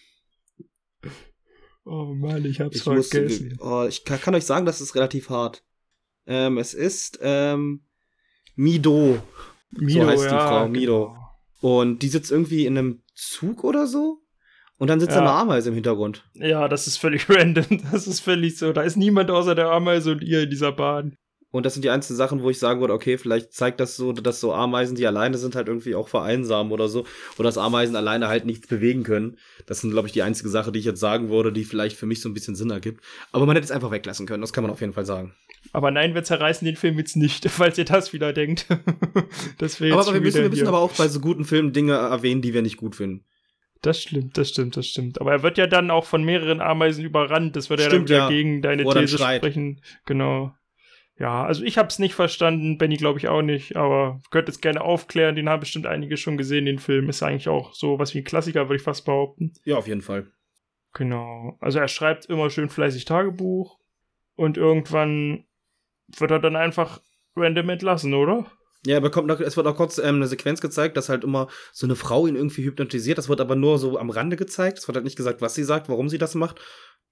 Oh Mann, ich hab's ich vergessen. Muss, oh, ich kann, kann, euch sagen, das ist relativ hart. Ähm, es ist ähm, Mido. Mido. So heißt ja, die Frau, Mido. Genau. Und die sitzt irgendwie in einem Zug oder so. Und dann sitzt ja. eine Ameise im Hintergrund. Ja, das ist völlig random. Das ist völlig so. Da ist niemand außer der Ameise und ihr in dieser Bahn. Und das sind die einzelnen Sachen, wo ich sagen würde, okay, vielleicht zeigt das so, dass so Ameisen, die alleine sind, halt irgendwie auch vereinsamen oder so. Oder dass Ameisen alleine halt nichts bewegen können. Das sind, glaube ich, die einzige Sache, die ich jetzt sagen würde, die vielleicht für mich so ein bisschen Sinn ergibt. Aber man hätte es einfach weglassen können, das kann man auf jeden Fall sagen. Aber nein, wir zerreißen den Film jetzt nicht, falls ihr das wieder denkt. das aber, aber wir, müssen, wir müssen aber auch bei so guten Filmen Dinge erwähnen, die wir nicht gut finden. Das stimmt, das stimmt, das stimmt. Aber er wird ja dann auch von mehreren Ameisen überrannt. Das würde ja dann wieder ja. gegen deine These sprechen. Genau. Ja, also ich habe es nicht verstanden, Benny glaube ich auch nicht, aber könnt es gerne aufklären, den haben bestimmt einige schon gesehen, den Film. Ist eigentlich auch so was wie ein Klassiker, würde ich fast behaupten. Ja, auf jeden Fall. Genau. Also er schreibt immer schön fleißig Tagebuch und irgendwann wird er dann einfach random entlassen, oder? Ja, bekommt noch, es wird auch kurz ähm, eine Sequenz gezeigt, dass halt immer so eine Frau ihn irgendwie hypnotisiert. Das wird aber nur so am Rande gezeigt. Es wird halt nicht gesagt, was sie sagt, warum sie das macht.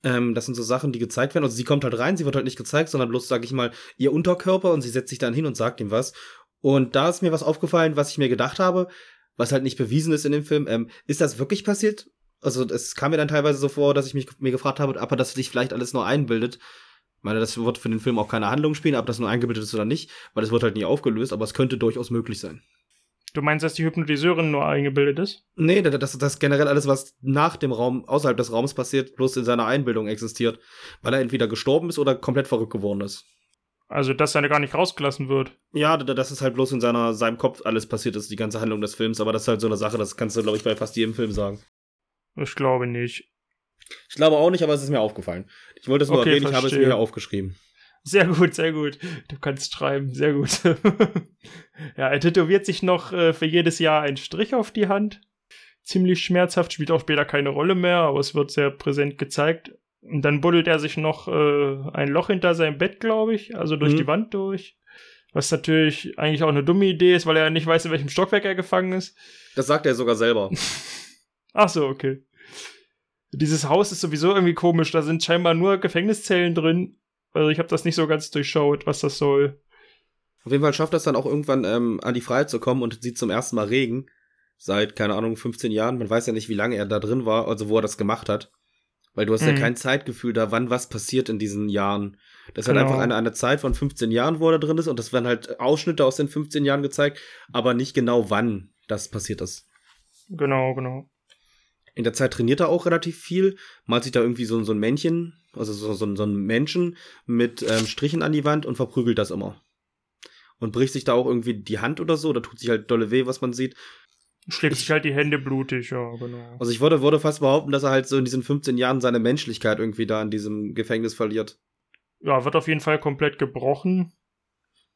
Ähm, das sind so Sachen, die gezeigt werden. Also sie kommt halt rein, sie wird halt nicht gezeigt, sondern bloß, sag ich mal, ihr Unterkörper und sie setzt sich dann hin und sagt ihm was. Und da ist mir was aufgefallen, was ich mir gedacht habe, was halt nicht bewiesen ist in dem Film. Ähm, ist das wirklich passiert? Also es kam mir dann teilweise so vor, dass ich mich mir gefragt habe, ob er das sich vielleicht alles nur einbildet. Ich meine, das wird für den Film auch keine Handlung spielen, ob das nur eingebildet ist oder nicht, weil es wird halt nie aufgelöst, aber es könnte durchaus möglich sein. Du meinst, dass die Hypnotiseurin nur eingebildet ist? Nee, das, das generell alles, was nach dem Raum, außerhalb des Raums passiert, bloß in seiner Einbildung existiert. Weil er entweder gestorben ist oder komplett verrückt geworden ist. Also, dass er gar nicht rausgelassen wird. Ja, das ist halt bloß in seiner, seinem Kopf alles passiert ist, die ganze Handlung des Films. Aber das ist halt so eine Sache, das kannst du, glaube ich, bei fast jedem Film sagen. Ich glaube nicht. Ich glaube auch nicht, aber es ist mir aufgefallen. Ich wollte es nur okay, erwähnen, verstehe. ich habe es mir hier aufgeschrieben. Sehr gut, sehr gut. Du kannst schreiben, sehr gut. ja, er tätowiert sich noch äh, für jedes Jahr einen Strich auf die Hand. Ziemlich schmerzhaft, spielt auch später keine Rolle mehr, aber es wird sehr präsent gezeigt. Und dann buddelt er sich noch äh, ein Loch hinter seinem Bett, glaube ich, also durch mhm. die Wand durch. Was natürlich eigentlich auch eine dumme Idee ist, weil er nicht weiß, in welchem Stockwerk er gefangen ist. Das sagt er sogar selber. Ach so, okay. Dieses Haus ist sowieso irgendwie komisch. Da sind scheinbar nur Gefängniszellen drin also ich habe das nicht so ganz durchschaut, was das soll. Auf jeden Fall schafft das dann auch irgendwann ähm, an die Freiheit zu kommen und sieht zum ersten Mal Regen. seit, keine Ahnung, 15 Jahren. Man weiß ja nicht, wie lange er da drin war, also wo er das gemacht hat. Weil du hast mhm. ja kein Zeitgefühl da, wann was passiert in diesen Jahren. Das ist halt genau. halt einfach eine, eine Zeit von 15 Jahren, wo er da drin ist und das werden halt Ausschnitte aus den 15 Jahren gezeigt, aber nicht genau wann das passiert ist. Genau, genau. In der Zeit trainiert er auch relativ viel, malt sich da irgendwie so, so ein Männchen, also so, so, so ein Menschen mit ähm, Strichen an die Wand und verprügelt das immer. Und bricht sich da auch irgendwie die Hand oder so, da tut sich halt dolle weh, was man sieht. Schlägt ich, sich halt die Hände blutig, ja, genau. Also ich würde, würde fast behaupten, dass er halt so in diesen 15 Jahren seine Menschlichkeit irgendwie da in diesem Gefängnis verliert. Ja, wird auf jeden Fall komplett gebrochen.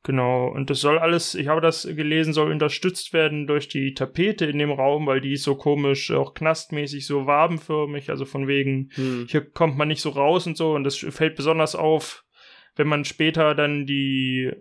Genau, und das soll alles, ich habe das gelesen, soll unterstützt werden durch die Tapete in dem Raum, weil die ist so komisch, auch knastmäßig, so wabenförmig, also von wegen, hm. hier kommt man nicht so raus und so, und das fällt besonders auf, wenn man später dann die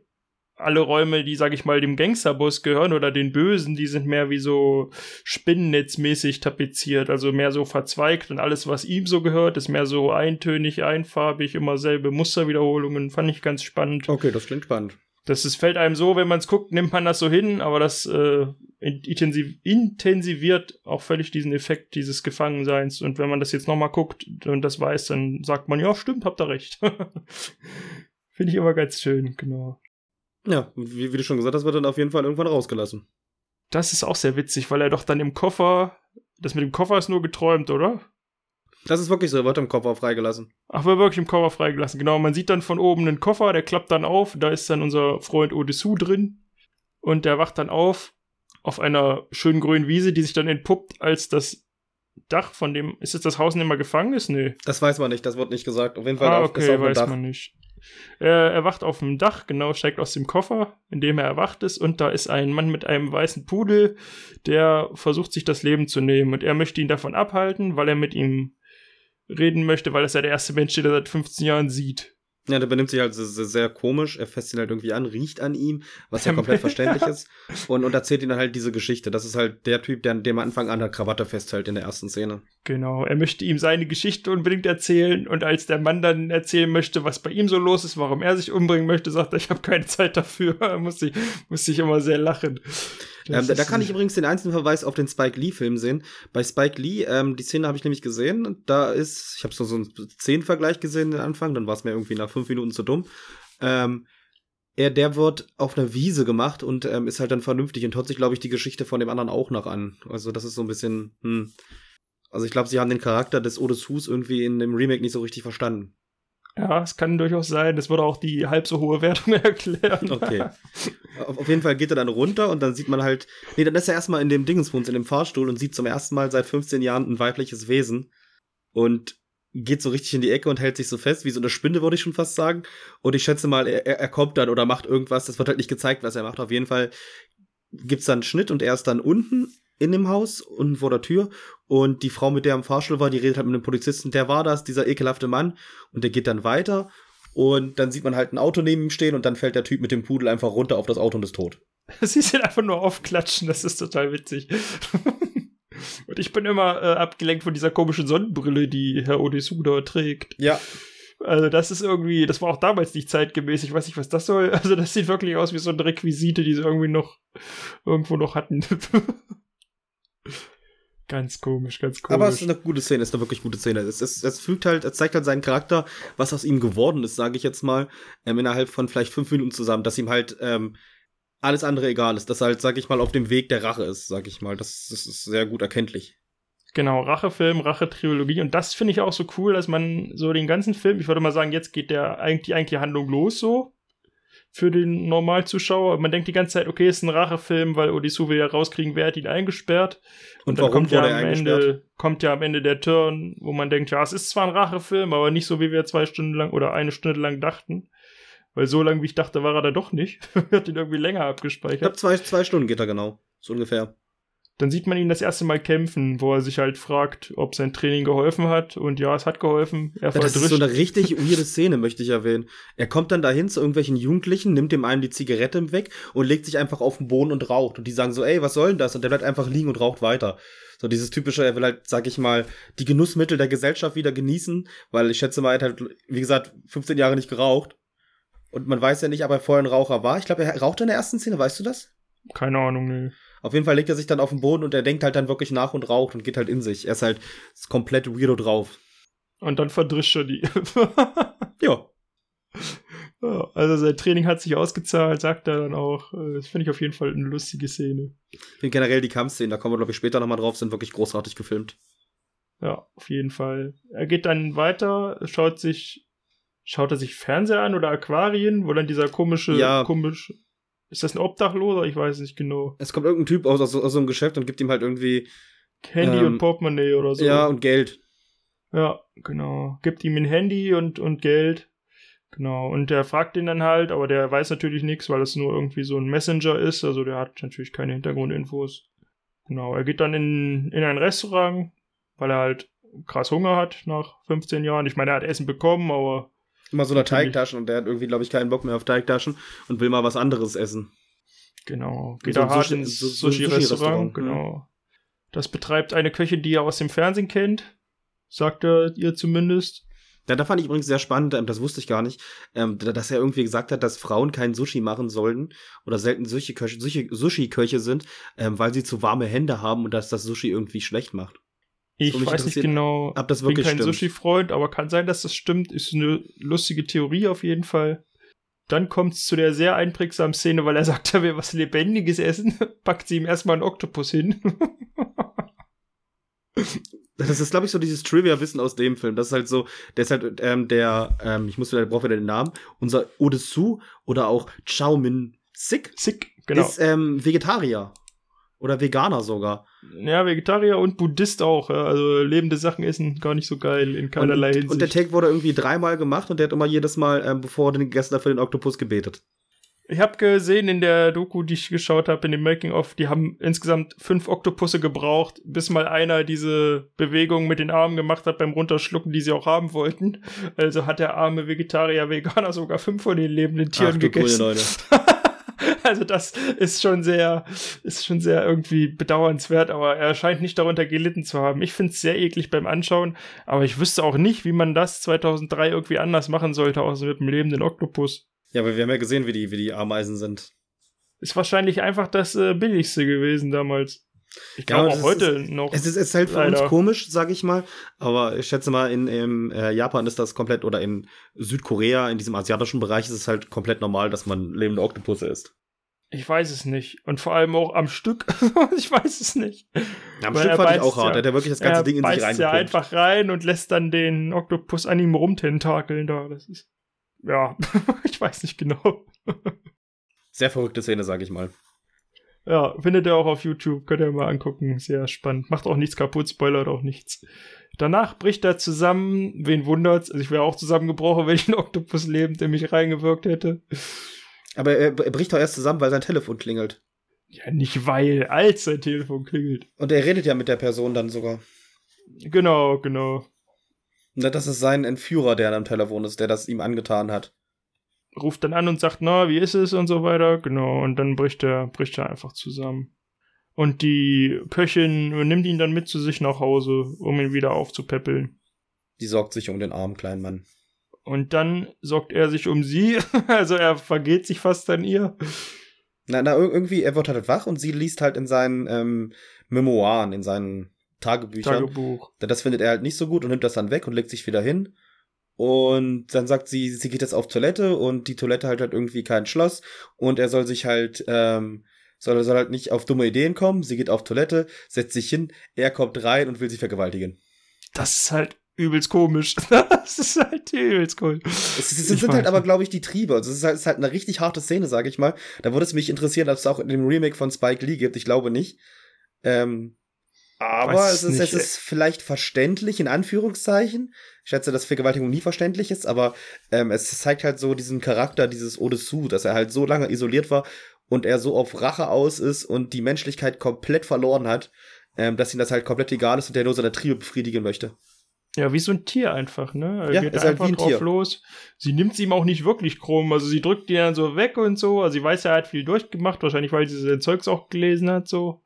alle Räume, die, sag ich mal, dem Gangsterbus gehören oder den Bösen, die sind mehr wie so spinnennetzmäßig tapeziert, also mehr so verzweigt und alles, was ihm so gehört, ist mehr so eintönig, einfarbig, immer selbe Musterwiederholungen. Fand ich ganz spannend. Okay, das klingt spannend. Das ist, fällt einem so, wenn man es guckt, nimmt man das so hin, aber das äh, intensiv, intensiviert auch völlig diesen Effekt dieses Gefangenseins. Und wenn man das jetzt nochmal guckt und das weiß, dann sagt man, ja, stimmt, habt ihr recht. Finde ich immer ganz schön, genau. Ja, wie, wie, du schon gesagt hast, wird dann auf jeden Fall irgendwann rausgelassen. Das ist auch sehr witzig, weil er doch dann im Koffer. Das mit dem Koffer ist nur geträumt, oder? Das ist wirklich so, er wird im Koffer freigelassen. Ach, wird wirklich im Koffer freigelassen, genau. Man sieht dann von oben einen Koffer, der klappt dann auf, da ist dann unser Freund Odessu drin. Und der wacht dann auf auf einer schönen grünen Wiese, die sich dann entpuppt als das Dach von dem. Ist es das Haus, in dem er gefangen ist? Nee. Das weiß man nicht, das wird nicht gesagt. Auf jeden Fall ah, okay, ist auf weiß Dach. man nicht. Er erwacht auf dem Dach, genau, steigt aus dem Koffer, in dem er erwacht ist, und da ist ein Mann mit einem weißen Pudel, der versucht, sich das Leben zu nehmen. Und er möchte ihn davon abhalten, weil er mit ihm reden möchte, weil es ja der erste Mensch, den er seit 15 Jahren sieht. Ja, der benimmt sich halt sehr, sehr, komisch. Er fasst ihn halt irgendwie an, riecht an ihm, was ja komplett verständlich ist. Und, und erzählt ihm dann halt diese Geschichte. Das ist halt der Typ, der, dem am Anfang an der Krawatte festhält in der ersten Szene. Genau. Er möchte ihm seine Geschichte unbedingt erzählen. Und als der Mann dann erzählen möchte, was bei ihm so los ist, warum er sich umbringen möchte, sagt er, ich habe keine Zeit dafür. muss ich, muss ich immer sehr lachen. Ähm, da, da, kann ich übrigens den einzelnen Verweis auf den Spike Lee-Film sehen. Bei Spike Lee, ähm, die Szene habe ich nämlich gesehen. Da ist, ich habe so, so einen Szenenvergleich gesehen den Anfang, dann war es mir irgendwie nach fünf Minuten zu dumm. Ähm, er, der wird auf einer Wiese gemacht und ähm, ist halt dann vernünftig und hört sich, glaube ich, die Geschichte von dem anderen auch noch an. Also, das ist so ein bisschen, hm. Also, ich glaube, sie haben den Charakter des Odes Hus irgendwie in dem Remake nicht so richtig verstanden. Ja, es kann durchaus sein. Das würde auch die halb so hohe Wertung erklären. Okay. Auf, auf, jeden Fall geht er dann runter und dann sieht man halt. Nee, dann ist er erstmal in dem Dingenswohns, in dem Fahrstuhl und sieht zum ersten Mal seit 15 Jahren ein weibliches Wesen. Und geht so richtig in die Ecke und hält sich so fest, wie so eine Spinne, würde ich schon fast sagen. Und ich schätze mal, er, er kommt dann oder macht irgendwas. Das wird halt nicht gezeigt, was er macht. Auf jeden Fall gibt's dann einen Schnitt und er ist dann unten in dem Haus und vor der Tür und die Frau, mit der am Fahrstuhl war, die redet halt mit dem Polizisten, der war das, dieser ekelhafte Mann und der geht dann weiter und dann sieht man halt ein Auto neben ihm stehen und dann fällt der Typ mit dem Pudel einfach runter auf das Auto und ist tot. Sie sind einfach nur aufklatschen, das ist total witzig. und ich bin immer äh, abgelenkt von dieser komischen Sonnenbrille, die Herr Odessuda trägt. Ja. Also das ist irgendwie, das war auch damals nicht zeitgemäß. Ich weiß nicht, was das soll. Also das sieht wirklich aus wie so eine Requisite, die sie irgendwie noch irgendwo noch hatten. Ganz komisch, ganz komisch. Aber es ist eine gute Szene, es ist eine wirklich gute Szene. Es, es, es fügt halt, es zeigt halt seinen Charakter, was aus ihm geworden ist, sage ich jetzt mal, ähm, innerhalb von vielleicht fünf Minuten zusammen, dass ihm halt ähm, alles andere egal ist, dass er halt, sag ich mal, auf dem Weg der Rache ist, sag ich mal. Das, das ist sehr gut erkenntlich. Genau, Rachefilm, Rachetrilogie. Und das finde ich auch so cool, dass man so den ganzen Film, ich würde mal sagen, jetzt geht der eigentlich die eigentliche Handlung los so für den Normalzuschauer. Man denkt die ganze Zeit, okay, ist ein Rachefilm, weil Odissu will ja rauskriegen, wer hat ihn eingesperrt. Und, Und dann kommt ja am Ende, kommt ja am Ende der Turn, wo man denkt, ja, es ist zwar ein Rachefilm, aber nicht so, wie wir zwei Stunden lang oder eine Stunde lang dachten. Weil so lang, wie ich dachte, war er da doch nicht. hat ihn irgendwie länger abgespeichert. Ich glaube, zwei, zwei Stunden geht er genau. So ungefähr. Dann sieht man ihn das erste Mal kämpfen, wo er sich halt fragt, ob sein Training geholfen hat. Und ja, es hat geholfen. Er ja, das ist so eine richtig weirde Szene, möchte ich erwähnen. Er kommt dann dahin zu irgendwelchen Jugendlichen, nimmt dem einen die Zigarette weg und legt sich einfach auf den Boden und raucht. Und die sagen so, ey, was soll denn das? Und der bleibt einfach liegen und raucht weiter. So dieses typische, er will halt, sag ich mal, die Genussmittel der Gesellschaft wieder genießen, weil ich schätze mal, er hat halt, wie gesagt, 15 Jahre nicht geraucht. Und man weiß ja nicht, ob er vorher ein Raucher war. Ich glaube, er raucht in der ersten Szene, weißt du das? Keine Ahnung, nee. Auf jeden Fall legt er sich dann auf den Boden und er denkt halt dann wirklich nach und raucht und geht halt in sich. Er ist halt ist komplett weirdo drauf. Und dann verdrischt er die. Ja. Also sein Training hat sich ausgezahlt, sagt er dann auch. Äh, Das finde ich auf jeden Fall eine lustige Szene. Ich finde generell die Kampfszenen, da kommen wir, glaube ich, später nochmal drauf, sind wirklich großartig gefilmt. Ja, auf jeden Fall. Er geht dann weiter, schaut sich, schaut er sich Fernseher an oder Aquarien, wo dann dieser komische, Ja. komisch, ist das ein Obdachloser? Ich weiß nicht genau. Es kommt irgendein Typ aus, aus, aus so einem Geschäft und gibt ihm halt irgendwie, Handy Ähm, und Portemonnaie oder so. ja, und Geld. Ja, genau. Gibt ihm ein Handy und, und Geld. Genau. Und der fragt ihn dann halt, aber der weiß natürlich nichts, weil es nur irgendwie so ein Messenger ist. Also der hat natürlich keine Hintergrundinfos. Genau. Er geht dann in, in ein Restaurant, weil er halt krass Hunger hat nach 15 Jahren. Ich meine, er hat Essen bekommen, aber Immer so eine. Teigtaschen und der hat irgendwie, glaube ich, keinen Bock mehr auf Teigtaschen und will mal was anderes essen. genau. Geht So ein hart Sushi- ins Sushi-Restaurant. Genau. Das betreibt eine Köchin, die er aus dem Fernsehen kennt. Sagt er ihr zumindest. Ja, da fand ich übrigens sehr spannend, ähm, das wusste ich gar nicht, ähm, da- dass er irgendwie gesagt hat, dass Frauen kein Sushi machen sollten oder selten Sushi-Köche Sushi, Sushi-Köche sind, ähm, weil sie zu warme Hände haben und dass das Sushi irgendwie schlecht macht. Ich mich weiß nicht genau. ob das bin wirklich kein stimmt. Sushi-Freund, aber kann sein, dass das stimmt. Ist eine lustige Theorie auf jeden Fall. Dann kommt es zu der sehr einprägsamen Szene, weil er sagt, er will was Lebendiges essen. Packt sie ihm erstmal einen Oktopus hin. Das ist, glaube ich, so dieses Trivia-Wissen aus dem Film. Das ist halt so, der ist halt ähm, der, ähm, ich muss wieder, brauche wieder den Namen, unser Odesu oder auch Chao Min Sik Sick, genau. ist ähm, Vegetarier. Oder Veganer sogar. ja, Vegetarier und Buddhist auch. Ja. Also lebende Sachen essen gar nicht so geil in keinerlei und, Hinsicht. und der Take wurde irgendwie dreimal gemacht und der hat immer jedes Mal, ähm, bevor er den gegessen hat, für den Oktopus gebetet. Ich habe gesehen in der Doku, die ich geschaut habe, in dem Making-of, die haben insgesamt fünf Oktopusse gebraucht, bis mal einer diese Bewegung mit den Armen gemacht hat beim Runterschlucken, die sie auch haben wollten. Also hat der arme Vegetarier, Veganer sogar fünf von den lebenden Tieren Ach, gegessen. Leute. also das ist schon sehr, ist schon sehr irgendwie bedauernswert, aber er scheint nicht darunter gelitten zu haben. Ich finde es sehr eklig beim Anschauen, aber ich wüsste auch nicht, wie man das 2003 irgendwie anders machen sollte, außer mit einem lebenden Oktopus. Ja, aber wir haben ja gesehen, wie die, wie die Ameisen sind. Ist wahrscheinlich einfach das äh, billigste gewesen damals. Ich Ja, glaube das auch heute ist- noch. Es ist, es ist halt für Leider. uns komisch, sag ich mal. Aber ich schätze mal, in, in äh, Japan ist das komplett, oder in Südkorea, in diesem asiatischen Bereich, ist es halt komplett normal, dass man lebende Oktopusse isst. Ich weiß es nicht. Und vor allem auch am Stück. ich weiß es nicht. Ja, am Weil Stück er fand ich auch hart. ja- Der hat wirklich das ganze er Ding in sich reingepumpt. einfach rein und lässt dann den Oktopus an ihm rumtentakeln da. Das ist. Ja, ich weiß nicht genau. Sehr verrückte Szene, sag ich mal. Ja, findet ihr auch auf YouTube, könnt ihr mal angucken. Sehr spannend. Macht auch nichts kaputt, spoilert auch nichts. Danach bricht er zusammen. Wen wundert's? Also ich wäre auch zusammengebrochen, wenn ich einen Oktopus lebend in mich reingewirkt hätte. Aber er, er bricht doch erst zusammen, weil sein Telefon klingelt. Ja, nicht weil, als sein Telefon klingelt. Und er redet ja mit der Person dann sogar. Genau, genau. Na, das ist sein Entführer, der am Telefon ist, der das ihm angetan hat. Ruft dann an und sagt, na, wie ist es und so weiter. Genau, und dann bricht er, bricht er einfach zusammen. Und die Köchin nimmt ihn dann mit zu sich nach Hause, um ihn wieder aufzupäppeln. Die sorgt sich um den armen kleinen Mann. Und dann sorgt er sich um sie. also er vergeht sich fast an ihr. Na, na, ir- irgendwie, er wird halt wach und sie liest halt in seinen ähm, Memoiren, in seinen Tagebüchern. Tagebuch. Das findet er halt nicht so gut und nimmt das dann weg und legt sich wieder hin. Und dann sagt sie, sie geht jetzt auf Toilette und die Toilette halt hat irgendwie kein Schloss und er soll sich halt, ähm, soll, soll halt nicht auf dumme Ideen kommen. Sie geht auf Toilette, setzt sich hin, er kommt rein und will sie vergewaltigen. Das ist halt übelst komisch. das ist halt übelst komisch. Es, es sind halt aber, glaube ich, die Triebe. Also es ist halt, es ist halt eine richtig harte Szene, sage ich mal. Da würde es mich interessieren, ob es auch in dem Remake von Spike Lee gibt. Ich glaube nicht. Ähm, aber Weiß es ist, nicht. es ist vielleicht verständlich, in Anführungszeichen. Ich schätze, dass Vergewaltigung nie verständlich ist, aber ähm, es zeigt halt so diesen Charakter dieses Odesu, dass er halt so lange isoliert war und er so auf Rache aus ist und die Menschlichkeit komplett verloren hat, ähm, dass ihm das halt komplett egal ist und der nur seine Triebe befriedigen möchte. Ja, wie so ein Tier einfach, ne? Er Ja, geht ist halt einfach wie ein drauf Tier. los. Sie nimmt es ihm auch nicht wirklich krumm. Also sie drückt ihn dann so weg und so. Also sie weiß ja, er hat viel durchgemacht. Wahrscheinlich, weil sie sein Zeugs auch gelesen hat, so.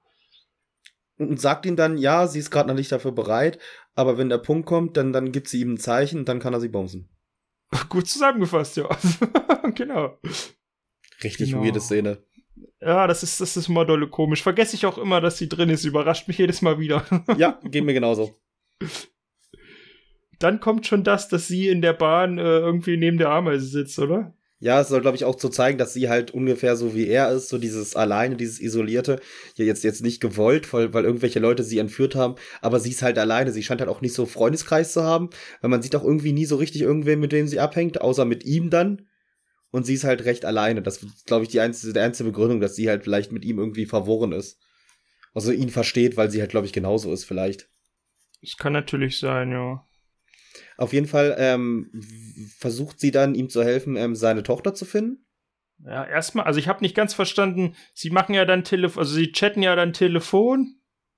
und sagt ihm dann, ja, sie ist gerade noch nicht dafür bereit, aber wenn der Punkt kommt, dann, dann gibt sie ihm ein Zeichen und dann kann er sie bumsen. Gut zusammengefasst, ja. genau. Richtig Genau. weirde Szene. Ja, das ist, das ist immer dolle komisch. Vergesse ich auch immer, dass sie drin ist. Überrascht mich jedes Mal wieder. ja, geht mir genauso. Dann kommt schon das, dass sie in der Bahn äh, irgendwie neben der Ameise sitzt, oder? Ja, es soll, glaube ich, auch so zeigen, dass sie halt ungefähr so wie er ist, so dieses alleine, dieses Isolierte. Ja, jetzt, jetzt nicht gewollt, weil, weil irgendwelche Leute sie entführt haben, aber sie ist halt alleine. Sie scheint halt auch nicht so Freundeskreis zu haben, weil man sieht auch irgendwie nie so richtig irgendwen, mit dem sie abhängt, außer mit ihm dann. Und sie ist halt recht alleine. Das ist, glaube ich, die einzige, die einzige Begründung, dass sie halt vielleicht mit ihm irgendwie verworren ist. Also ihn versteht, weil sie halt, glaube ich, genauso ist, vielleicht. Das kann natürlich sein, ja. Auf jeden Fall ähm, versucht sie dann, ihm zu helfen, ähm, seine Tochter zu finden. Ja, erstmal, also ich habe nicht ganz verstanden, sie machen ja dann Telefon, also sie chatten ja dann Telefon.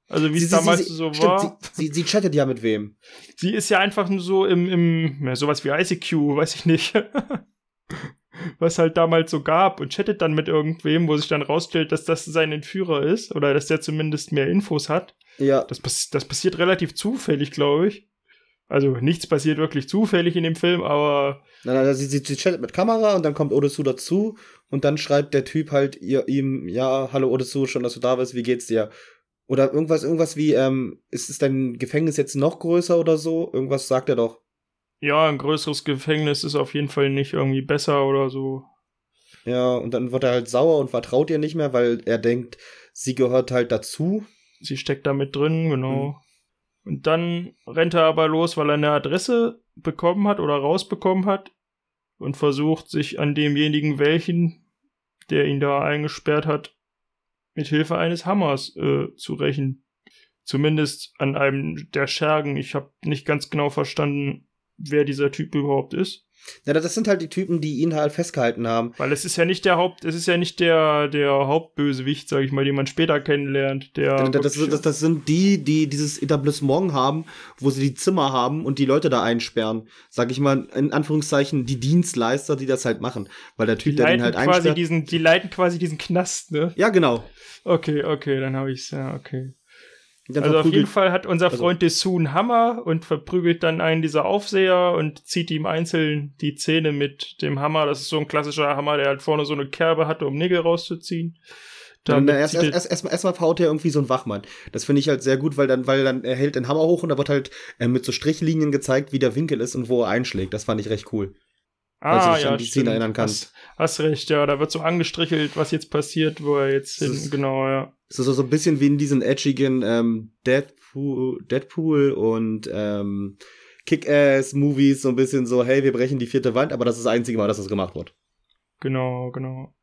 Also wie es damals sie, so stimmt, war. Sie, sie, sie chattet ja mit wem? Sie ist ja einfach nur so im, im ja, sowas wie ICQ, weiß ich nicht. Was halt damals so gab und chattet dann mit irgendwem, wo sich dann rausstellt, dass das sein Entführer ist oder dass der zumindest mehr Infos hat. Ja. Das, das passiert relativ zufällig, glaube ich. Also nichts passiert wirklich zufällig in dem Film, aber. Nein, nein, sie, sie, sie chattet mit Kamera und dann kommt Odesu dazu und dann schreibt der Typ halt ihr, ihm, ja, hallo Odesu, schon, dass du da bist, wie geht's dir? Oder irgendwas, irgendwas wie, ähm, ist, ist dein Gefängnis jetzt noch größer oder so? Irgendwas sagt er doch. Ja, ein größeres Gefängnis ist auf jeden Fall nicht irgendwie besser oder so. Ja, und dann wird er halt sauer und vertraut ihr nicht mehr, weil er denkt, sie gehört halt dazu. Sie steckt da mit drin, genau. Und dann rennt er aber los, weil er eine Adresse bekommen hat oder rausbekommen hat und versucht sich an demjenigen welchen, der ihn da eingesperrt hat, mit Hilfe eines Hammers äh, zu rächen. Zumindest an einem der Schergen. Ich habe nicht ganz genau verstanden, wer dieser Typ überhaupt ist. Ja, das sind halt die Typen, die ihn halt festgehalten haben. Weil es ist ja nicht der Haupt, es ist ja nicht der, der Hauptbösewicht, sag ich mal, den man später kennenlernt. Der das, das, das, sind die, die dieses Etablissement haben, wo sie die Zimmer haben und die Leute da einsperren. Sag ich mal, in Anführungszeichen, die Dienstleister, die das halt machen. Weil der Typ, die der den halt quasi einsperrt. Diesen, die leiten quasi diesen Knast, ne? Ja, genau. Okay, okay, dann habe ich's, ja, okay. Also auf jeden Fall hat unser also- Freund Dessous einen Hammer und verprügelt dann einen dieser Aufseher und zieht ihm einzeln die Zähne mit dem Hammer. Das ist so ein klassischer Hammer, der halt vorne so eine Kerbe hatte, um Nägel rauszuziehen. Dann, erst, erst, er- erst, erstmal erstmal haut er irgendwie so ein Wachmann. Das finde ich halt sehr gut, weil dann, weil dann er hält den Hammer hoch und da wird halt äh, mit so Strichlinien gezeigt, wie der Winkel ist und wo er einschlägt. Das fand ich recht cool. Falls du ah, dich ja, an die Szene erinnern kannst. Hast, hast recht, ja, da wird so angestrichelt, was jetzt passiert, wo er jetzt hin, ist- genau, ja. So, so, so ein bisschen wie in diesen edgigen ähm, Deadpool, Deadpool und ähm, Kick-Ass-Movies, so ein bisschen so, hey, wir brechen die vierte Wand, aber das ist das einzige Mal, dass das gemacht wird. Genau, genau.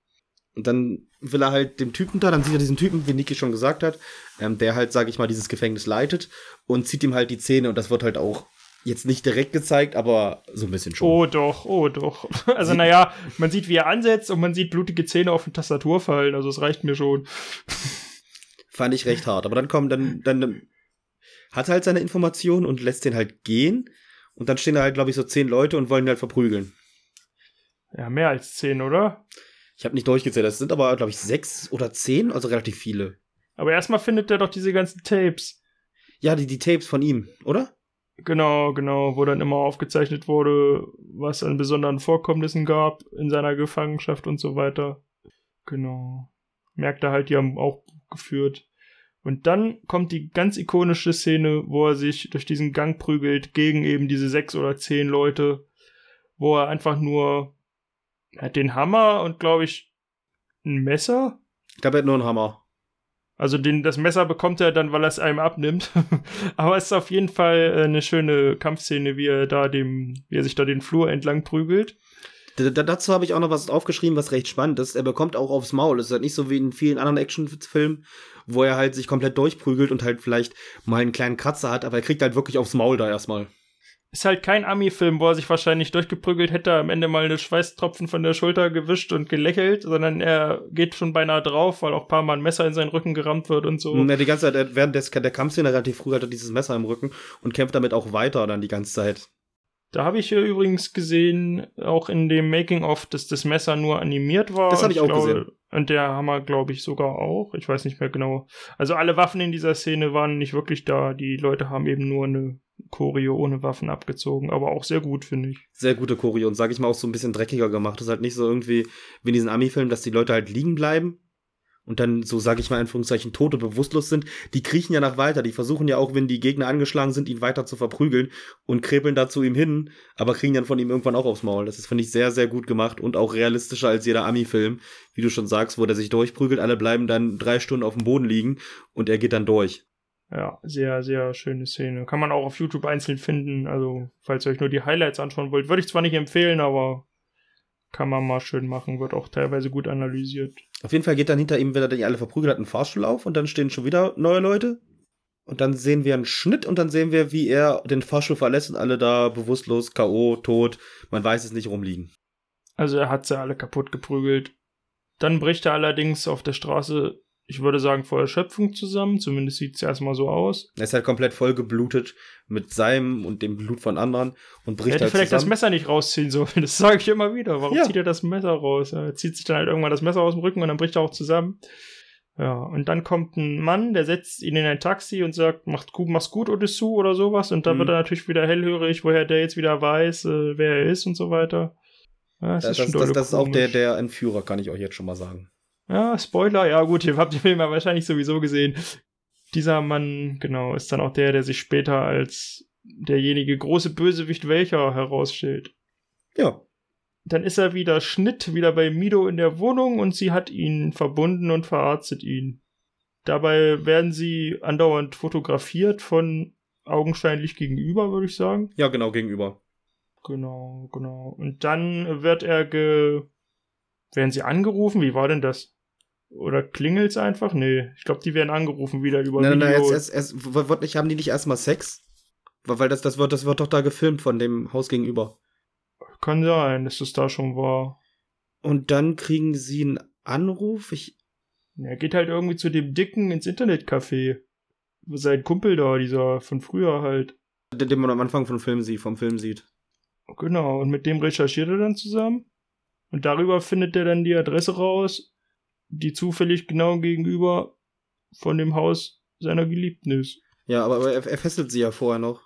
Und dann will er halt dem Typen da, dann sieht er diesen Typen, wie Niki schon gesagt hat, ähm, der halt, sag ich mal, dieses Gefängnis leitet und zieht ihm halt die Zähne und das wird halt auch jetzt nicht direkt gezeigt, aber so ein bisschen schon. Oh doch, oh doch. Also naja, man sieht, wie er ansetzt und man sieht blutige Zähne auf die Tastatur fallen, also es reicht mir schon. Fand ich recht hart. Aber dann kommt, dann, dann hat er halt seine Informationen und lässt den halt gehen. Und dann stehen da halt, glaube ich, so zehn Leute und wollen ihn halt verprügeln. Ja, mehr als zehn, oder? Ich habe nicht durchgezählt. Das sind aber, glaube ich, sechs oder zehn, also relativ viele. Aber erstmal findet er doch diese ganzen Tapes. Ja, die, die Tapes von ihm, oder? Genau, genau, wo dann immer aufgezeichnet wurde, was an besonderen Vorkommnissen gab in seiner Gefangenschaft und so weiter. Genau. Merkt er halt, die haben auch geführt. Und dann kommt die ganz ikonische Szene, wo er sich durch diesen Gang prügelt gegen eben diese sechs oder zehn Leute, wo er einfach nur er hat den Hammer und glaube ich ein Messer. Ich glaube, er hat nur einen Hammer. Also den, das Messer bekommt er dann, weil er es einem abnimmt. Aber es ist auf jeden Fall äh, eine schöne Kampfszene, wie er da dem, wie er sich da den Flur entlang prügelt. D dazu habe ich auch noch was aufgeschrieben, was recht spannend ist. Er bekommt auch aufs Maul. Es ist halt nicht so wie in vielen anderen Actionfilmen, wo er halt sich komplett durchprügelt und halt vielleicht mal einen kleinen Kratzer hat, aber er kriegt halt wirklich aufs Maul da erstmal. Ist halt kein Ami-Film, wo er sich wahrscheinlich durchgeprügelt hätte, am Ende mal eine Schweißtropfen von der Schulter gewischt und gelächelt, sondern er geht schon beinahe drauf, weil auch ein paar Mal ein Messer in seinen Rücken gerammt wird und so. Er die ganze Zeit, während des, der Kampfszene relativ früh hat er dieses Messer im Rücken und kämpft damit auch weiter dann die ganze Zeit. Da habe ich hier übrigens gesehen, auch in dem Making-of, dass das Messer nur animiert war. Das hab Und ich auch glaube, gesehen. Und der Hammer, glaube ich, sogar auch. Ich weiß nicht mehr genau. Also alle Waffen in dieser Szene waren nicht wirklich da. Die Leute haben eben nur eine Choreo ohne Waffen abgezogen. Aber auch sehr gut, finde ich. Sehr gute Choreo und sag ich mal auch so ein bisschen dreckiger gemacht. Das ist halt nicht so irgendwie wie in diesen Ami-Filmen, dass die Leute halt liegen bleiben und dann so, sage ich mal, in Anführungszeichen, Tote bewusstlos sind, die kriechen ja nach weiter. Die versuchen ja auch, wenn die Gegner angeschlagen sind, ihn weiter zu verprügeln und krepeln da zu ihm hin, aber kriegen dann von ihm irgendwann auch aufs Maul. Das ist, finde ich, sehr, sehr gut gemacht und auch realistischer als jeder Ami-Film, wie du schon sagst, wo der sich durchprügelt, alle bleiben dann drei Stunden auf dem Boden liegen und er geht dann durch. Ja, sehr, sehr schöne Szene. Kann man auch auf YouTube einzeln finden. Also, falls ihr euch nur die Highlights anschauen wollt, würde ich zwar nicht empfehlen, aber kann man mal schön machen, wird auch teilweise gut analysiert. Auf jeden Fall geht dann hinter ihm, wenn er die alle verprügelt hat, ein Fahrstuhl auf und dann stehen schon wieder neue Leute. Und dann sehen wir einen Schnitt und dann sehen wir, wie er den Fahrstuhl verlässt und alle da bewusstlos, K.O., tot, man weiß es nicht, rumliegen. Also er hat sie alle kaputt geprügelt. Dann bricht er allerdings auf der Straße ich würde sagen, vor Erschöpfung zusammen. Zumindest sieht es erstmal so aus. Er ist halt komplett voll geblutet mit seinem und dem Blut von anderen und bricht er hätte halt vielleicht zusammen. das Messer nicht rausziehen sollen. Das sage ich immer wieder. Warum ja. zieht er das Messer raus? Er zieht sich dann halt irgendwann das Messer aus dem Rücken und dann bricht er auch zusammen. Ja, und dann kommt ein Mann, der setzt ihn in ein Taxi und sagt, Macht, mach's gut, Odessu oder sowas. Und da mhm. wird er natürlich wieder hellhörig, woher der jetzt wieder weiß, äh, wer er ist und so weiter. Ja, das, das, ist, das, das ist auch der, der Entführer, kann ich euch jetzt schon mal sagen. Ja, Spoiler, ja gut, ihr habt den Film ja wahrscheinlich sowieso gesehen. Dieser Mann, genau, ist dann auch der, der sich später als derjenige große Bösewicht welcher herausstellt. Ja. Dann ist er wieder Schnitt, wieder bei Mido in der Wohnung und sie hat ihn verbunden und verarztet ihn. Dabei werden sie andauernd fotografiert von augenscheinlich gegenüber, würde ich sagen. Ja, genau, gegenüber. Genau, genau. Und dann wird er ge werden sie angerufen? Wie war denn das? Oder klingelt's einfach? Nee, ich glaube, die werden angerufen wieder über Nein, nein, nein, es, es, wird nicht, haben die nicht erstmal Sex? Weil das, das, wird, das wird doch da gefilmt von dem Haus gegenüber. Kann sein, dass das da schon war. Und dann kriegen sie einen Anruf. Ich. Er geht halt irgendwie zu dem Dicken ins Internetcafé. Sein Kumpel da, dieser von früher halt. Den, den man am Anfang vom Film sieht, vom Film sieht. Genau, und mit dem recherchiert er dann zusammen. Und darüber findet er dann die Adresse raus die zufällig genau gegenüber von dem Haus seiner Geliebten ist. Ja, aber, aber er, er, fesselt sie ja vorher noch.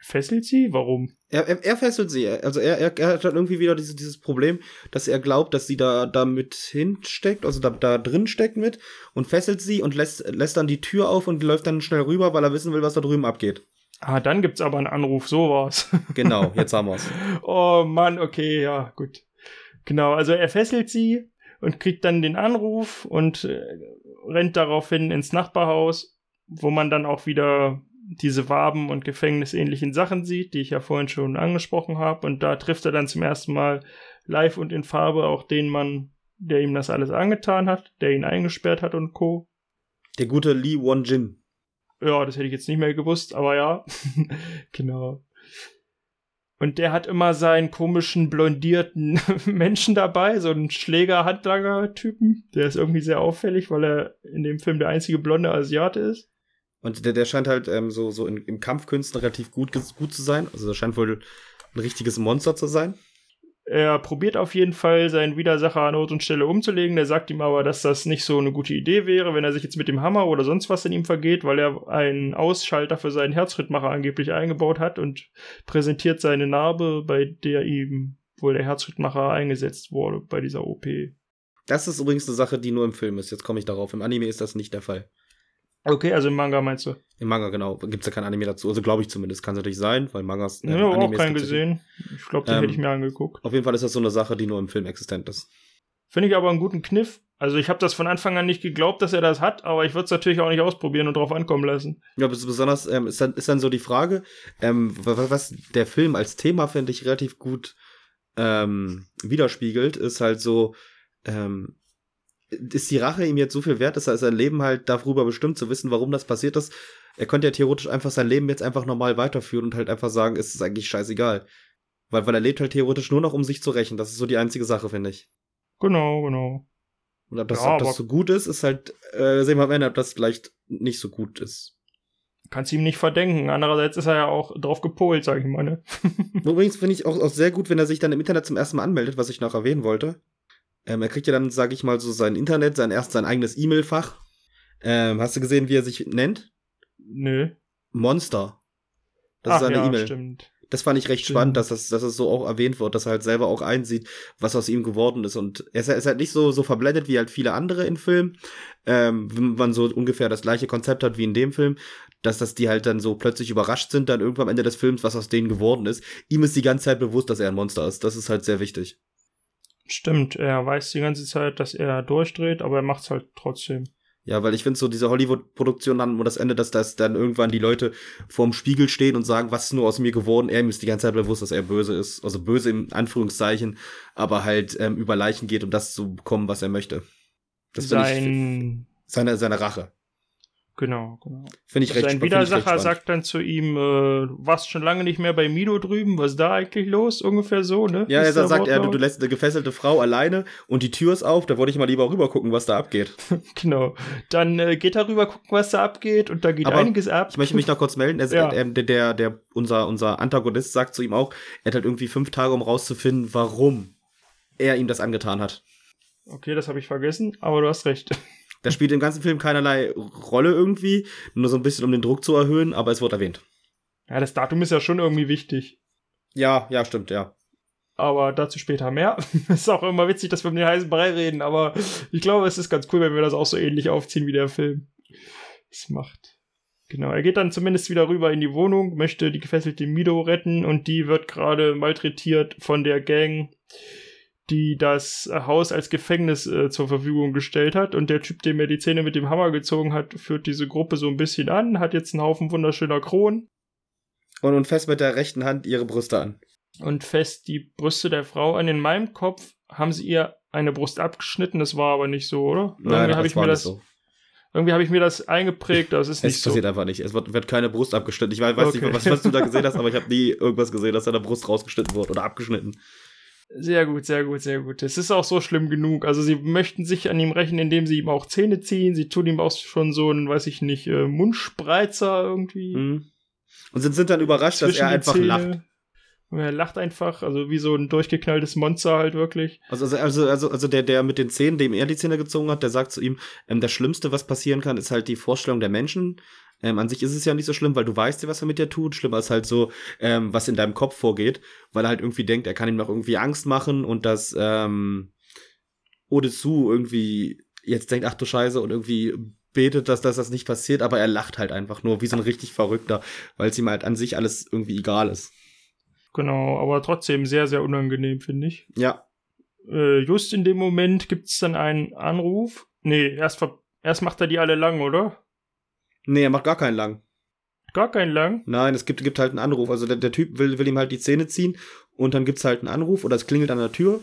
Fesselt sie? Warum? Er, er, er fesselt sie. Also er, er, er hat dann irgendwie wieder dieses, dieses Problem, dass er glaubt, dass sie da, da mit hinsteckt, also da, da drin steckt mit und fesselt sie und lässt, lässt dann die Tür auf und läuft dann schnell rüber, weil er wissen will, was da drüben abgeht. Ah, dann gibt's aber einen Anruf, sowas. Genau, jetzt haben wir's. oh Mann, okay, ja, gut. Genau, also er fesselt sie, und kriegt dann den Anruf und äh, rennt daraufhin ins Nachbarhaus, wo man dann auch wieder diese Waben und gefängnisähnlichen Sachen sieht, die ich ja vorhin schon angesprochen habe. Und da trifft er dann zum ersten Mal live und in Farbe auch den Mann, der ihm das alles angetan hat, der ihn eingesperrt hat und Co. Der gute Lee Won-Jin. Ja, das hätte ich jetzt nicht mehr gewusst, aber ja. genau. Und der hat immer seinen komischen blondierten Menschen dabei, so einen Schläger-Handlanger-Typen. Der ist irgendwie sehr auffällig, weil er in dem Film der einzige blonde Asiate ist. Und der, der scheint halt ähm, so, so in, im Kampfkünsten relativ gut, gut zu sein. Also der scheint wohl ein richtiges Monster zu sein. Er probiert auf jeden Fall, seinen Widersacher an Ort und Stelle umzulegen. Der sagt ihm aber, dass das nicht so eine gute Idee wäre, wenn er sich jetzt mit dem Hammer oder sonst was in ihm vergeht, weil er einen Ausschalter für seinen Herzschrittmacher angeblich eingebaut hat und präsentiert seine Narbe, bei der ihm wohl der Herzschrittmacher eingesetzt wurde bei dieser OP. Das ist übrigens eine Sache, die nur im Film ist. Jetzt komme ich darauf. Im Anime ist das nicht der Fall. Okay, also im Manga meinst du? Im Manga, genau. Gibt es ja kein Anime dazu. Also glaube ich zumindest. Kann es natürlich sein, weil Mangas. Äh, ja, auch keinen gesehen. Ich glaube, den ähm, hätte ich mir angeguckt. Auf jeden Fall ist das so eine Sache, die nur im Film existent ist. Finde ich aber einen guten Kniff. Also ich habe das von Anfang an nicht geglaubt, dass er das hat, aber ich würde es natürlich auch nicht ausprobieren und drauf ankommen lassen. Ja, besonders ähm, ist, dann, ist dann so die Frage, ähm, was der Film als Thema, finde ich, relativ gut ähm, widerspiegelt, ist halt so, ähm, ist die Rache ihm jetzt so viel wert, dass er sein Leben halt darüber bestimmt zu wissen, warum das passiert ist. Er könnte ja theoretisch einfach sein Leben jetzt einfach normal weiterführen und halt einfach sagen, es ist eigentlich scheißegal. Weil, weil er lebt halt theoretisch nur noch, um sich zu rächen. Das ist so die einzige Sache, finde ich. Genau, genau. Und ob das, ja, ob das so gut ist, ist halt, äh, sehen wir am Ende, ob das vielleicht nicht so gut ist. Kannst ihm nicht verdenken. Andererseits ist er ja auch drauf gepolt, sag ich mal, ne? Übrigens finde ich auch, auch sehr gut, wenn er sich dann im Internet zum ersten Mal anmeldet, was ich noch erwähnen wollte. Ähm, er kriegt ja dann, sag ich mal, so sein Internet, sein erst sein eigenes E-Mail-Fach. Ähm, hast du gesehen, wie er sich nennt? Nö. Monster. Das Ach, ist seine ja, E-Mail. Stimmt. Das fand ich recht Stimmt. spannend, dass das, dass es so auch erwähnt wird, dass er halt selber auch einsieht, was aus ihm geworden ist. Und er ist, er ist halt nicht so, so verblendet wie halt viele andere in Filmen, ähm, wenn man so ungefähr das gleiche Konzept hat wie in dem Film, dass das die halt dann so plötzlich überrascht sind, dann irgendwann am Ende des Films, was aus denen geworden ist. Ihm ist die ganze Zeit bewusst, dass er ein Monster ist. Das ist halt sehr wichtig. Stimmt, er weiß die ganze Zeit, dass er durchdreht, aber er macht's halt trotzdem. Ja, weil ich finde so diese Hollywood-Produktion haben nur das Ende, dass das dann irgendwann die Leute vorm Spiegel stehen und sagen, was ist nur aus mir geworden? Er ist die ganze Zeit bewusst, dass er böse ist. Also böse im Anführungszeichen, aber halt ähm, über Leichen geht, um das zu bekommen, was er möchte. Das finde ich Sein, seine, seine Rache. Genau, genau. Finde ich recht Sein Widersacher sagt dann zu ihm, äh, warst schon lange nicht mehr bei Mido drüben, was ist da eigentlich los? Ungefähr so, ne? Ja, er sagt, er, du, du lässt eine gefesselte Frau alleine und die Tür ist auf, da wollte ich mal lieber rüber gucken, was da abgeht. Genau. Dann äh, geht er rüber, gucken, was da abgeht und da geht Aber einiges ab. Ich möchte mich noch kurz melden. Er, Ja. der, der, der, unser, unser Antagonist sagt zu ihm auch, er hat halt irgendwie fünf Tage, um rauszufinden, warum er ihm das angetan hat. Okay, das habe ich vergessen, aber du hast recht. Das spielt im ganzen Film keinerlei Rolle irgendwie, nur so ein bisschen, um den Druck zu erhöhen, aber es wird erwähnt. Ja, das Datum ist ja schon irgendwie wichtig. Ja, ja, stimmt, ja. Aber dazu später mehr. ist auch immer witzig, dass wir um den heißen Brei reden, aber ich glaube, es ist ganz cool, wenn wir das auch so ähnlich aufziehen wie der Film. Es macht. Genau, er geht dann zumindest wieder rüber in die Wohnung, möchte die gefesselte Mido retten und die wird gerade malträtiert von der Gang, die das Haus als Gefängnis äh, zur Verfügung gestellt hat. Und der Typ, dem er die Zähne mit dem Hammer gezogen hat, führt diese Gruppe so ein bisschen an, hat jetzt einen Haufen wunderschöner Kronen Und, und fest mit der rechten Hand ihre Brüste an. und fest die Brüste der Frau an. In meinem Kopf haben sie ihr eine Brust abgeschnitten, das war aber nicht so, oder? irgendwie habe ich war mir das, so. irgendwie habe ich mir das eingeprägt, das ist Es nicht so. passiert einfach nicht. Es wird, wird keine Brust abgeschnitten. Ich weiß, Okay. nicht, was, was du da gesehen hast, aber ich habe nie irgendwas gesehen, dass seine Brust rausgeschnitten wurde oder abgeschnitten. Sehr gut, sehr gut, sehr gut. Es ist auch so schlimm genug. Also sie möchten sich an ihm rächen, indem sie ihm auch Zähne ziehen. Sie tun ihm auch schon so einen, weiß ich nicht, äh, Mundspreizer irgendwie. Mhm. Und sind, sind dann überrascht, dass er einfach Zähne. lacht. Und er lacht einfach, also wie so ein durchgeknalltes Monster halt wirklich. Also, also, also, also, also der, der mit den Zähnen, dem er die Zähne gezogen hat, der sagt zu ihm, ähm, das Schlimmste, was passieren kann, ist halt die Vorstellung der Menschen. Ähm, an sich ist es ja nicht so schlimm, weil du weißt ja, was er mit dir tut. Schlimmer ist halt so, ähm, was in deinem Kopf vorgeht, weil er halt irgendwie denkt, er kann ihm noch irgendwie Angst machen und dass ähm, Odesu irgendwie jetzt denkt, ach du Scheiße, und irgendwie betet, dass, dass das nicht passiert, aber er lacht halt einfach nur wie so ein richtig Verrückter, weil es ihm halt an sich alles irgendwie egal ist. Genau, aber trotzdem sehr, sehr unangenehm, finde ich. Ja, Äh, just in dem Moment gibt's dann einen Anruf. Nee, erst, erst macht er die alle lang, oder? Nee, er macht gar keinen lang. Gar keinen lang. Nein, es gibt, gibt halt einen Anruf. Also der, der Typ will, will ihm halt die Zähne ziehen und dann gibt's halt einen Anruf oder es klingelt an der Tür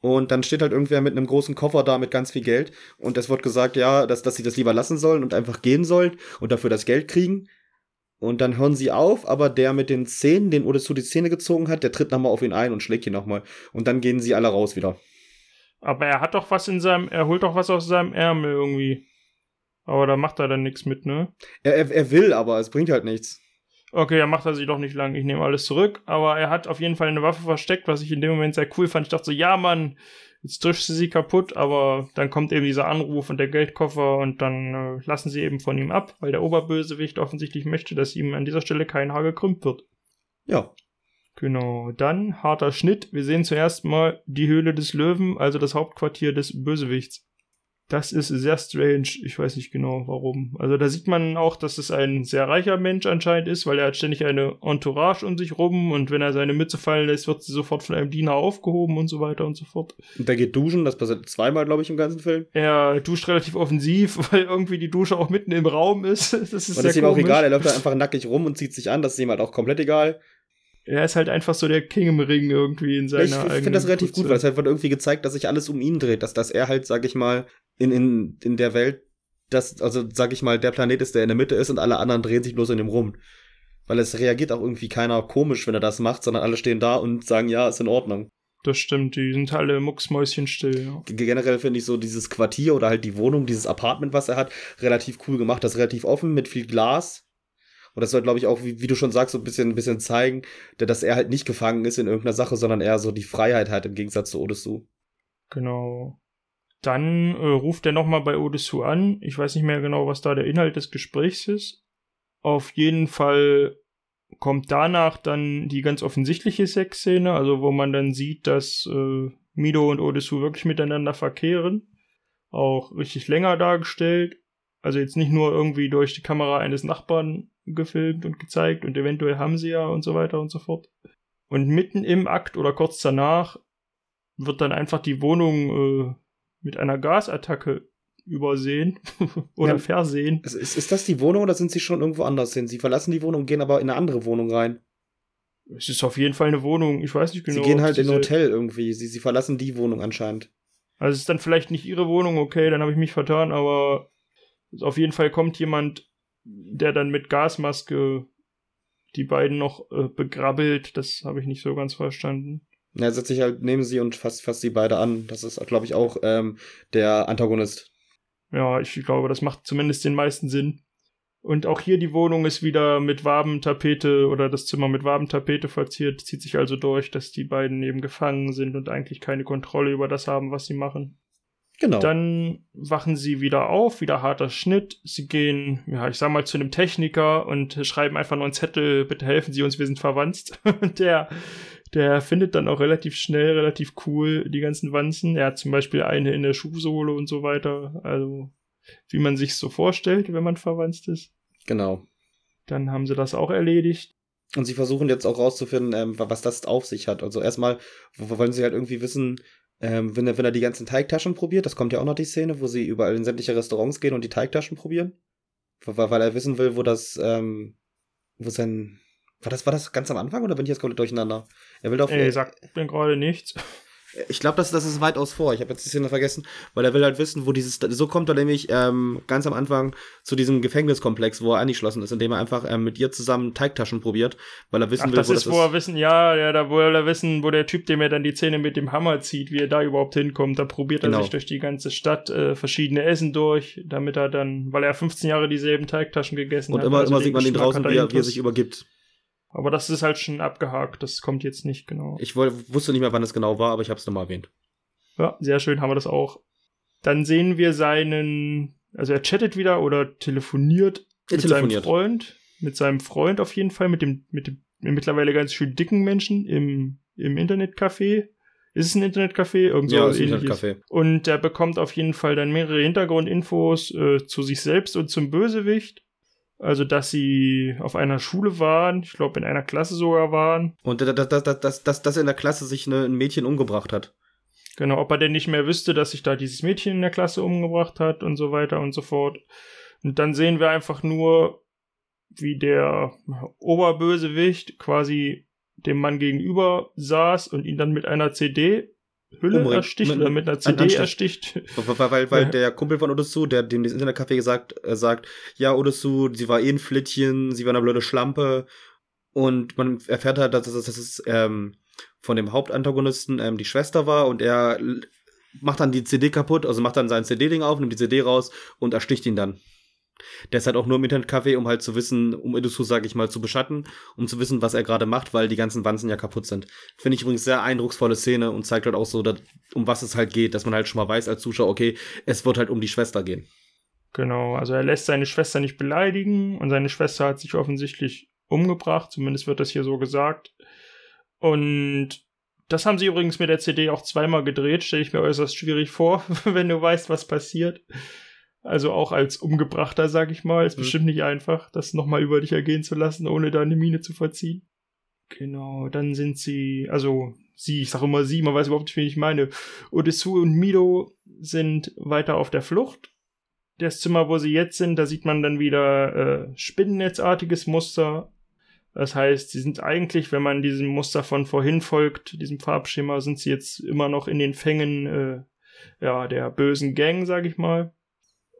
und dann steht halt irgendwer mit einem großen Koffer da mit ganz viel Geld und es wird gesagt, ja, dass, dass sie das lieber lassen sollen und einfach gehen sollen und dafür das Geld kriegen. Und dann hören sie auf, aber der mit den Zähnen, den Odesu die Zähne gezogen hat, der tritt nochmal auf ihn ein und schlägt ihn nochmal. Und dann gehen sie alle raus wieder. Aber er hat doch was in seinem, er holt doch was aus seinem Ärmel irgendwie. Aber da macht er dann nichts mit, ne? Er, er, er will, aber es bringt halt nichts. Okay, dann macht er sie doch nicht lang. Ich nehme alles zurück. Aber er hat auf jeden Fall eine Waffe versteckt, was ich in dem Moment sehr cool fand. Ich dachte so, ja, Mann, jetzt drischst du sie kaputt. Aber dann kommt eben dieser Anruf und der Geldkoffer und dann äh, lassen sie eben von ihm ab, weil der Oberbösewicht offensichtlich möchte, dass ihm an dieser Stelle kein Haar gekrümmt wird. Ja. Genau, dann harter Schnitt. Wir sehen zuerst mal die Höhle des Löwen, also das Hauptquartier des Bösewichts. Das ist sehr strange. Ich weiß nicht genau warum. Also da sieht man auch, dass es ein sehr reicher Mensch anscheinend ist, weil er hat ständig eine Entourage um sich rum und wenn er seine Mütze fallen lässt, wird sie sofort von einem Diener aufgehoben und so weiter und so fort. Und der geht duschen, das passiert zweimal, glaube ich, im ganzen Film. Er duscht relativ offensiv, weil irgendwie die Dusche auch mitten im Raum ist. Das ist Und das ist ihm auch egal, er läuft da einfach nackig rum und zieht sich an, das ist ihm halt auch komplett egal. Er ist halt einfach so der King im Ring irgendwie in seiner ich ich finde das relativ Putze. gut, weil es halt wird irgendwie gezeigt, dass sich alles um ihn dreht, dass, dass er halt, sag ich mal, in, in, in der Welt, das, also sag ich mal, der Planet ist, der in der Mitte ist und alle anderen drehen sich bloß in dem rum. Weil es reagiert auch irgendwie keiner komisch, wenn er das macht, sondern alle stehen da und sagen, ja, ist in Ordnung. Das stimmt, die sind alle mucksmäuschenstill. Ja. Generell finde ich so dieses Quartier oder halt die Wohnung, dieses Apartment, was er hat, relativ cool gemacht. Das ist relativ offen mit viel Glas. Und das soll, glaube ich, auch, wie, wie du schon sagst, so ein bisschen, ein bisschen zeigen, da- dass er halt nicht gefangen ist in irgendeiner Sache, sondern eher so die Freiheit hat im Gegensatz zu Odesu. Genau. Dann äh, ruft er nochmal bei Odesu an. Ich weiß nicht mehr genau, was da der Inhalt des Gesprächs ist. Auf jeden Fall kommt danach dann die ganz offensichtliche Sexszene, also wo man dann sieht, dass äh, Mido und Odessu wirklich miteinander verkehren. Auch richtig länger dargestellt. Also jetzt nicht nur irgendwie durch die Kamera eines Nachbarn gefilmt und gezeigt und eventuell haben sie ja und so weiter und so fort. Und mitten im Akt oder kurz danach wird dann einfach die Wohnung äh, mit einer Gasattacke übersehen oder ja, versehen. Ist, ist das die Wohnung oder sind sie schon irgendwo anders hin? Sie verlassen die Wohnung, gehen aber in eine andere Wohnung rein. Es ist auf jeden Fall eine Wohnung, ich weiß nicht genau. Sie gehen halt in ein Hotel irgendwie. Sie, sie verlassen die Wohnung anscheinend. Also es ist dann vielleicht nicht ihre Wohnung, okay, dann habe ich mich vertan, aber auf jeden Fall kommt jemand, der dann mit Gasmaske die beiden noch äh, begrabbelt. Das habe ich nicht so ganz verstanden. Er setzt sich halt neben sie und fasst, fasst sie beide an. Das ist, glaube ich, auch ähm, der Antagonist. Ja, ich glaube, das macht zumindest den meisten Sinn. Und auch hier die Wohnung ist wieder mit Wabentapete oder das Zimmer mit Wabentapete verziert, zieht sich also durch, dass die beiden eben gefangen sind und eigentlich keine Kontrolle über das haben, was sie machen. Genau. Dann wachen sie wieder auf, wieder harter Schnitt. Sie gehen, ja, ich sag mal, zu einem Techniker und schreiben einfach nur einen Zettel, bitte helfen Sie uns, wir sind verwandt. Und der, der findet dann auch relativ schnell, relativ cool die ganzen Wanzen. Er hat zum Beispiel eine in der Schuhsohle und so weiter. Also, wie man sich so vorstellt, wenn man verwandt ist. Genau. Dann haben sie das auch erledigt. Und sie versuchen jetzt auch rauszufinden, ähm, was das auf sich hat. Also erstmal wollen sie halt irgendwie wissen, ähm, wenn, er, wenn er die ganzen Teigtaschen probiert, das kommt ja auch noch die Szene, wo sie überall in sämtliche Restaurants gehen und die Teigtaschen probieren. Weil, weil er wissen will, wo das, ähm, wo sein. War das, war das ganz am Anfang oder bin ich jetzt komplett durcheinander? Er will doch. Ey, sagt mir gerade nichts. Ich glaube, das, das ist weitaus vor. Ich habe jetzt die Szene vergessen, weil er will halt wissen, wo dieses. So kommt er nämlich ähm, ganz am Anfang zu diesem Gefängniskomplex, wo er eingeschlossen ist, indem er einfach ähm, mit ihr zusammen Teigtaschen probiert, weil er wissen Ach, will, das wo ist, das ist. wo er wissen, ja, ja, da wo er wissen, wo der Typ, dem er dann die Zähne mit dem Hammer zieht, wie er da überhaupt hinkommt. Da probiert genau. er sich durch die ganze Stadt äh, verschiedene Essen durch, damit er dann, weil er 15 Jahre dieselben Teigtaschen gegessen Und hat. Und immer, also immer sieht man ihn draußen, wie er, wie er sich übergibt. Aber das ist halt schon abgehakt, das kommt jetzt nicht genau. Ich wusste nicht mehr, wann es genau war, aber ich habe es nochmal erwähnt. Ja, sehr schön haben wir das auch. Dann sehen wir seinen, also er chattet wieder oder telefoniert er mit telefoniert. seinem Freund, mit seinem Freund auf jeden Fall, mit dem, mit dem mittlerweile ganz schön dicken Menschen im, im Internetcafé. Ist es ein Internetcafé? Irgend so ja, ist ein Internetcafé. Und der bekommt auf jeden Fall dann mehrere Hintergrundinfos äh, zu sich selbst und zum Bösewicht. Also, dass sie auf einer Schule waren, ich glaube in einer Klasse sogar waren. Und dass, dass, dass, dass, dass in der Klasse sich eine, ein Mädchen umgebracht hat. Genau, ob er denn nicht mehr wüsste, dass sich da dieses Mädchen in der Klasse umgebracht hat und so weiter und so fort. Und dann sehen wir einfach nur, wie der Oberbösewicht quasi dem Mann gegenüber saß und ihn dann mit einer CD Hülle Umring. ersticht mit, oder mit einer CD Anstich. ersticht. Weil, weil, weil der Kumpel von Odessu, der dem das Internetcafé gesagt, äh, sagt, ja, Odessu, sie war eh ein Flittchen, sie war eine blöde Schlampe. Und man erfährt halt, dass, dass, dass es ähm, von dem Hauptantagonisten ähm, die Schwester war und er macht dann die CD kaputt, also macht dann sein CD-Ding auf, nimmt die CD raus und ersticht ihn dann. Der ist halt auch nur im Internetcafé, um halt zu wissen, um Edosu, sag ich mal, zu beschatten, um zu wissen, was er gerade macht, weil die ganzen Wanzen ja kaputt sind. Finde ich übrigens sehr eindrucksvolle Szene und zeigt halt auch so, dass, um was es halt geht, dass man halt schon mal weiß als Zuschauer, okay, es wird halt um die Schwester gehen. Genau, also er lässt seine Schwester nicht beleidigen und seine Schwester hat sich offensichtlich umgebracht, zumindest wird das hier so gesagt. Und das haben sie übrigens mit der CD auch zweimal gedreht, stelle ich mir äußerst schwierig vor, wenn du weißt, was passiert. Also auch als Umgebrachter, sag ich mal, ist mhm. bestimmt nicht einfach, das nochmal über dich ergehen zu lassen, ohne da eine Miene zu verziehen. Genau, dann sind sie, also sie, ich sag immer sie, man weiß überhaupt nicht, wen ich meine. Odessu und Mido sind weiter auf der Flucht. Das Zimmer, wo sie jetzt sind, da sieht man dann wieder äh, spinnennetzartiges Muster das heißt, sie sind eigentlich, wenn man diesem Muster von vorhin folgt, diesem Farbschema, sind sie jetzt immer noch in den Fängen äh, ja, der bösen Gang, sag ich mal.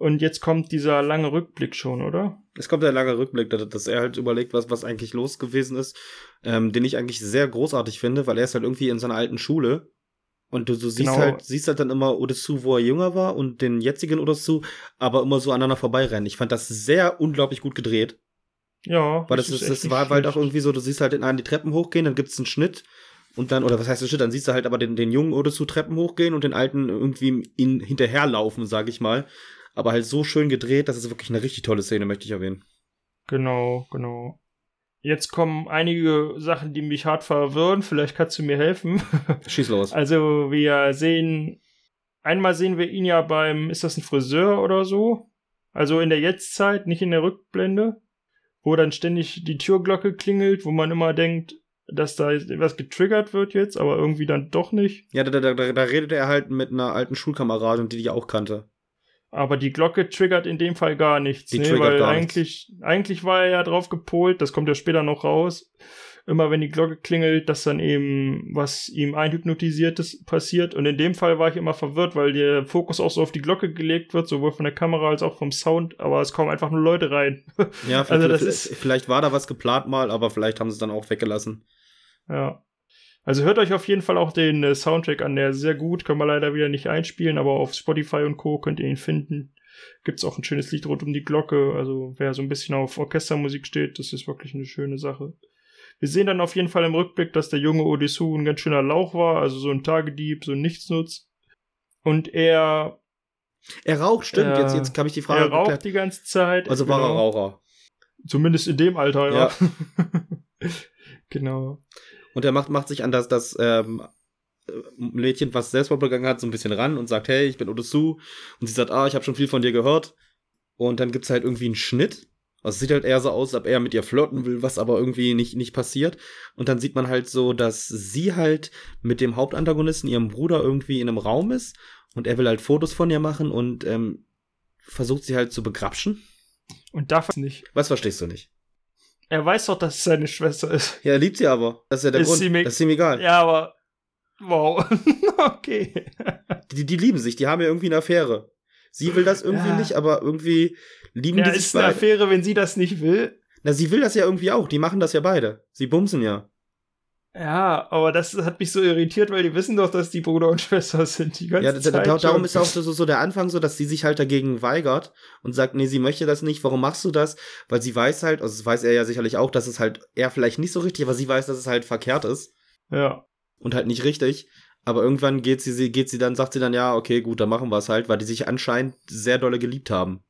Und jetzt kommt dieser lange Rückblick schon, oder? Es kommt der lange Rückblick, dass er halt überlegt, was, was eigentlich los gewesen ist, ähm, den ich eigentlich sehr großartig finde, weil er ist halt irgendwie in seiner alten Schule. Und du, du siehst genau. halt, siehst halt dann immer Odessu, wo er jünger war und den jetzigen Odessu, aber immer so aneinander vorbeirennen. Ich fand das sehr unglaublich gut gedreht. Ja. Weil das, das, das war halt auch irgendwie so, du siehst halt den einen die Treppen hochgehen, dann gibt's einen Schnitt und dann, oder was heißt der Schnitt, dann siehst du halt aber den, den Jungen oder zu Treppen hochgehen und den Alten irgendwie ihn hinterherlaufen, sag ich mal. Aber halt so schön gedreht, das ist wirklich eine richtig tolle Szene, möchte ich erwähnen. Genau, genau. jetzt kommen einige Sachen, die mich hart verwirren. Vielleicht kannst du mir helfen. Schieß los. Also, wir sehen, einmal sehen wir ihn ja beim, ist das ein Friseur oder so? Also in der Jetztzeit, nicht in der Rückblende, wo dann ständig die Türglocke klingelt, wo man immer denkt, dass da was getriggert wird jetzt, aber irgendwie dann doch nicht. Ja, da, da, da, da redet er halt mit einer alten Schulkameradin, die die auch kannte. Aber die Glocke triggert in dem Fall gar nichts, Die ne? triggert weil eigentlich, eigentlich war er ja drauf gepolt, das kommt ja später noch raus. Immer wenn die Glocke klingelt, dass dann eben was ihm einhypnotisiertes passiert. Und in dem Fall war ich immer verwirrt, weil der Fokus auch so auf die Glocke gelegt wird, sowohl von der Kamera als auch vom Sound, aber es kommen einfach nur Leute rein. Ja, vielleicht, Also das ist- vielleicht war da was geplant mal, aber vielleicht haben sie es dann auch weggelassen. Ja. Also hört euch auf jeden Fall auch den äh, Soundtrack an, der ist sehr gut, können wir leider wieder nicht einspielen, aber auf Spotify und Co. könnt ihr ihn finden. Gibt's auch ein schönes Lied rund um die Glocke, also wer so ein bisschen auf Orchestermusik steht, das ist wirklich eine schöne Sache. Wir sehen dann auf jeden Fall im Rückblick, dass der junge Odysseus ein ganz schöner Lauch war, also so ein Tagedieb, so ein Nichtsnutz. Und er, Er raucht, stimmt. Ja. jetzt, jetzt habe ich die Frage er raucht geklärt. die ganze Zeit. Also war er Genau. Raucher. Zumindest in dem Alter, ja. genau. Und er macht, macht sich an das, das ähm, äh, Mädchen, was Selbstmord begangen hat, so ein bisschen ran und sagt, hey, ich bin Odessu. Und sie sagt, ah, ich habe schon viel von dir gehört. Und dann gibt's halt irgendwie einen Schnitt. Also es sieht halt eher so aus, als ob er mit ihr flirten will, was aber irgendwie nicht, nicht passiert. Und dann sieht man halt so, dass sie halt mit dem Hauptantagonisten, ihrem Bruder, irgendwie in einem Raum ist. Und er will halt Fotos von ihr machen und ähm, versucht sie halt zu begrapschen. Und darf nicht. Was verstehst du nicht? Er weiß doch, dass es seine Schwester ist. Ja, er liebt sie aber. Das ist ja der Ist Grund. mir- das ist ihm egal. Ja, aber. Wow. okay. Die, die lieben sich, die haben ja irgendwie eine Affäre. Sie will das irgendwie Ja. nicht, aber irgendwie lieben Ja, die sich ist eine beide. Affäre, wenn sie das nicht will. Na, sie will das ja irgendwie auch. Die machen das ja beide. Sie bumsen ja. Ja, aber das hat mich so irritiert, weil die wissen doch, dass die Bruder und Schwester sind. Die ganze Ja, Zeit da, darum schon. ist auch so, so der Anfang so, dass sie sich halt dagegen weigert und sagt, nee, sie möchte das nicht. Warum machst du das? Weil sie weiß halt, also das weiß er ja sicherlich auch, dass es halt er vielleicht nicht so richtig, aber sie weiß, dass es halt verkehrt ist Ja. und halt nicht richtig. Aber irgendwann geht sie, sie geht sie dann, sagt sie dann, ja, okay, gut, dann machen wir es halt, weil die sich anscheinend sehr dolle geliebt haben.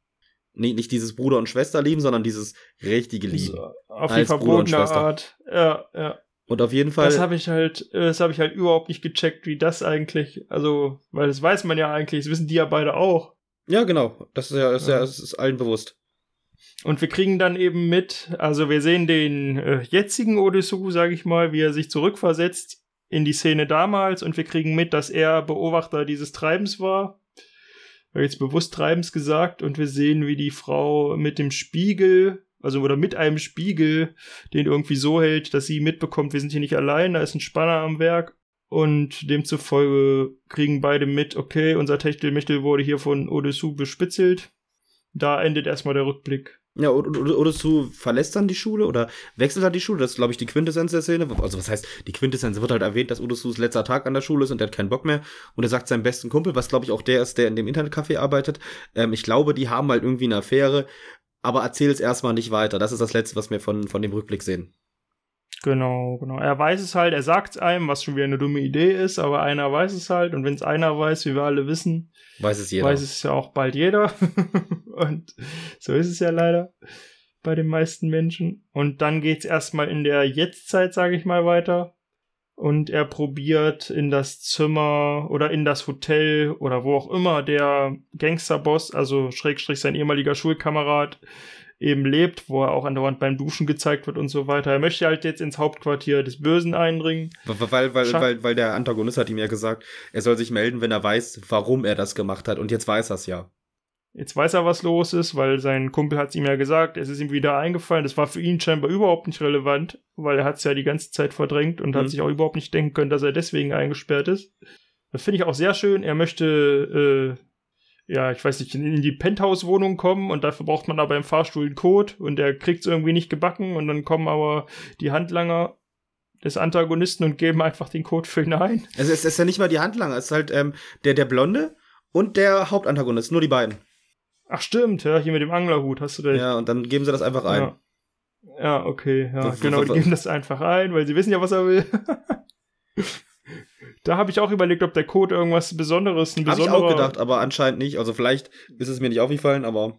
Nee, nicht dieses Bruder und Schwester lieben, sondern dieses richtige Lieben. So, auf die Als Bruder und verbotene Schwester. Art. Ja, ja. Und auf jeden Fall. Das habe ich halt, äh, das habe ich halt überhaupt nicht gecheckt, wie das eigentlich, also, weil das weiß man ja eigentlich, das wissen die ja beide auch. ja, genau. Das ist ja, ist ja, es ist allen bewusst. Und wir kriegen dann eben mit, also wir sehen den äh, jetzigen Odysseus, sage ich mal, wie er sich zurückversetzt in die Szene damals und wir kriegen mit, dass er Beobachter dieses Treibens war. Jetzt bewusst Treibens gesagt und wir sehen, wie die Frau mit dem Spiegel, also oder mit einem Spiegel, den irgendwie so hält, dass sie mitbekommt, wir sind hier nicht allein, da ist ein Spanner am Werk. Und demzufolge kriegen beide mit, okay, unser Techtelmechtel wurde hier von Odysseus bespitzelt. Da endet erstmal der Rückblick. Ja, du verlässt dann die Schule oder wechselt dann die Schule. Das ist, glaube ich, die Quintessenz der Szene. Also, was heißt, die Quintessenz wird halt erwähnt, dass Odysseus letzter Tag an der Schule ist und der hat keinen Bock mehr. Und er sagt seinem besten Kumpel, was, glaube ich, auch der ist, der in dem Internetcafé arbeitet. Ähm, ich glaube, die haben halt irgendwie eine Affäre, aber erzähl es erstmal nicht weiter. Das ist das Letzte, was wir von, von dem Rückblick sehen. Genau, genau. Er weiß es halt, er sagt es einem, was schon wieder eine dumme Idee ist, aber einer weiß es halt. Und wenn es einer weiß, wie wir alle wissen, Weiß es jeder. weiß es ja auch bald jeder. und so ist es ja leider bei den meisten Menschen. Und dann geht's erstmal in der Jetztzeit, sage ich mal, weiter. Und er probiert in das Zimmer oder in das Hotel oder wo auch immer der Gangsterboss, also Schrägstrich sein ehemaliger Schulkamerad, eben lebt, wo er auch andauernd beim Duschen gezeigt wird und so weiter. Er möchte halt jetzt ins Hauptquartier des Bösen eindringen. Weil, weil, Scha- weil, weil der Antagonist hat ihm ja gesagt, er soll sich melden, wenn er weiß, warum er das gemacht hat. Und jetzt weiß er es ja. Jetzt weiß er, was los ist, weil sein Kumpel hat es ihm ja gesagt, es ist ihm wieder eingefallen. Das war für ihn scheinbar überhaupt nicht relevant, weil er hat es ja die ganze Zeit verdrängt und Mhm. hat sich auch überhaupt nicht denken können, dass er deswegen eingesperrt ist. Das finde ich auch sehr schön. Er möchte, äh, ja, ich weiß nicht, in die Penthouse-Wohnung kommen und dafür braucht man aber im Fahrstuhl einen Code und er kriegt es irgendwie nicht gebacken und dann kommen aber die Handlanger des Antagonisten und geben einfach den Code für ihn ein. Also es ist ja nicht mal die Handlanger, es ist halt ähm, der, der Blonde und der Hauptantagonist, nur die beiden. Ach stimmt, ja, hier mit dem Anglerhut, hast du recht. Ja, und dann geben sie das einfach ein. Ja. Ja, okay, ja, Was- genau, die geben das einfach ein, weil sie wissen ja, was er will. da habe ich auch überlegt, ob der Code irgendwas Besonderes, ein Habe ich besonderer... auch gedacht, aber anscheinend nicht. Also vielleicht ist es mir nicht aufgefallen, aber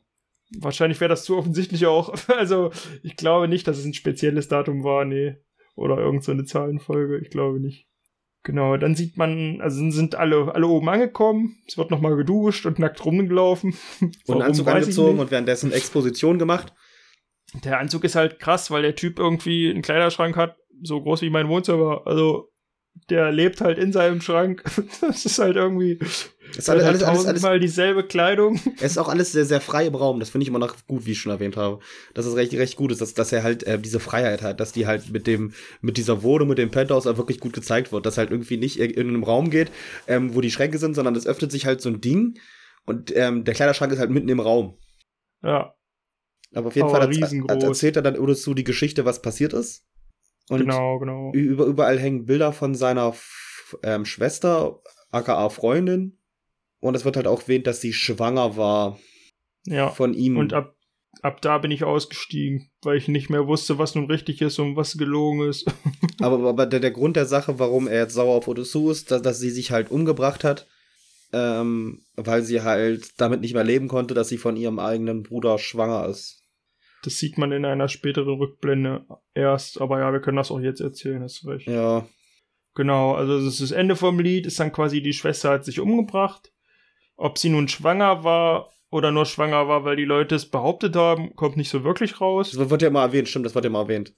Wahrscheinlich wäre das zu offensichtlich auch. Also, ich glaube nicht, dass es ein spezielles Datum war, nee. Oder irgend so eine Zahlenfolge, ich glaube nicht. Genau, dann sieht man, also sind alle, alle oben angekommen, es wird nochmal geduscht und nackt rumgelaufen. und Anzug angezogen und währenddessen Exposition gemacht. Der Anzug ist halt krass, weil der Typ irgendwie einen Kleiderschrank hat, so groß wie mein Wohnzimmer. Also der lebt halt in seinem Schrank. das ist halt irgendwie. Ist alles, alles, alles, alles mal dieselbe Kleidung. Es ist auch alles sehr, sehr frei im Raum. Das finde ich immer noch gut, wie ich schon erwähnt habe. Dass es recht, recht gut ist, dass, dass er halt äh, diese Freiheit hat, dass die halt mit dem, mit dieser Wohnung, mit dem Penthouse auch wirklich gut gezeigt wird. Dass halt irgendwie nicht in einem Raum geht, ähm, wo die Schränke sind, sondern es öffnet sich halt so ein Ding und ähm, der Kleiderschrank ist halt mitten im Raum. Ja. Aber auf jeden Aber Fall erzählt er dann Urusu die Geschichte, was passiert ist. Und genau, genau. Über, überall hängen Bilder von seiner ähm, Schwester, aka Freundin. Und es wird halt auch erwähnt, dass sie schwanger war. Ja. Von ihm. Und ab, ab da bin ich ausgestiegen, weil ich nicht mehr wusste, was nun richtig ist und was gelogen ist. aber aber der, der Grund der Sache, warum er jetzt sauer auf Odysseus ist, dass, dass sie sich halt umgebracht hat, ähm, weil sie halt damit nicht mehr leben konnte, dass sie von ihrem eigenen Bruder schwanger ist. Das sieht man in einer späteren Rückblende erst, aber ja, wir können das auch jetzt erzählen, hast du recht. Ja. Genau, also das ist das Ende vom Lied, ist dann quasi die Schwester hat sich umgebracht. Ob sie nun schwanger war oder nur schwanger war, weil die Leute es behauptet haben, kommt nicht so wirklich raus. Das wird ja mal erwähnt, stimmt, das wird ja mal erwähnt.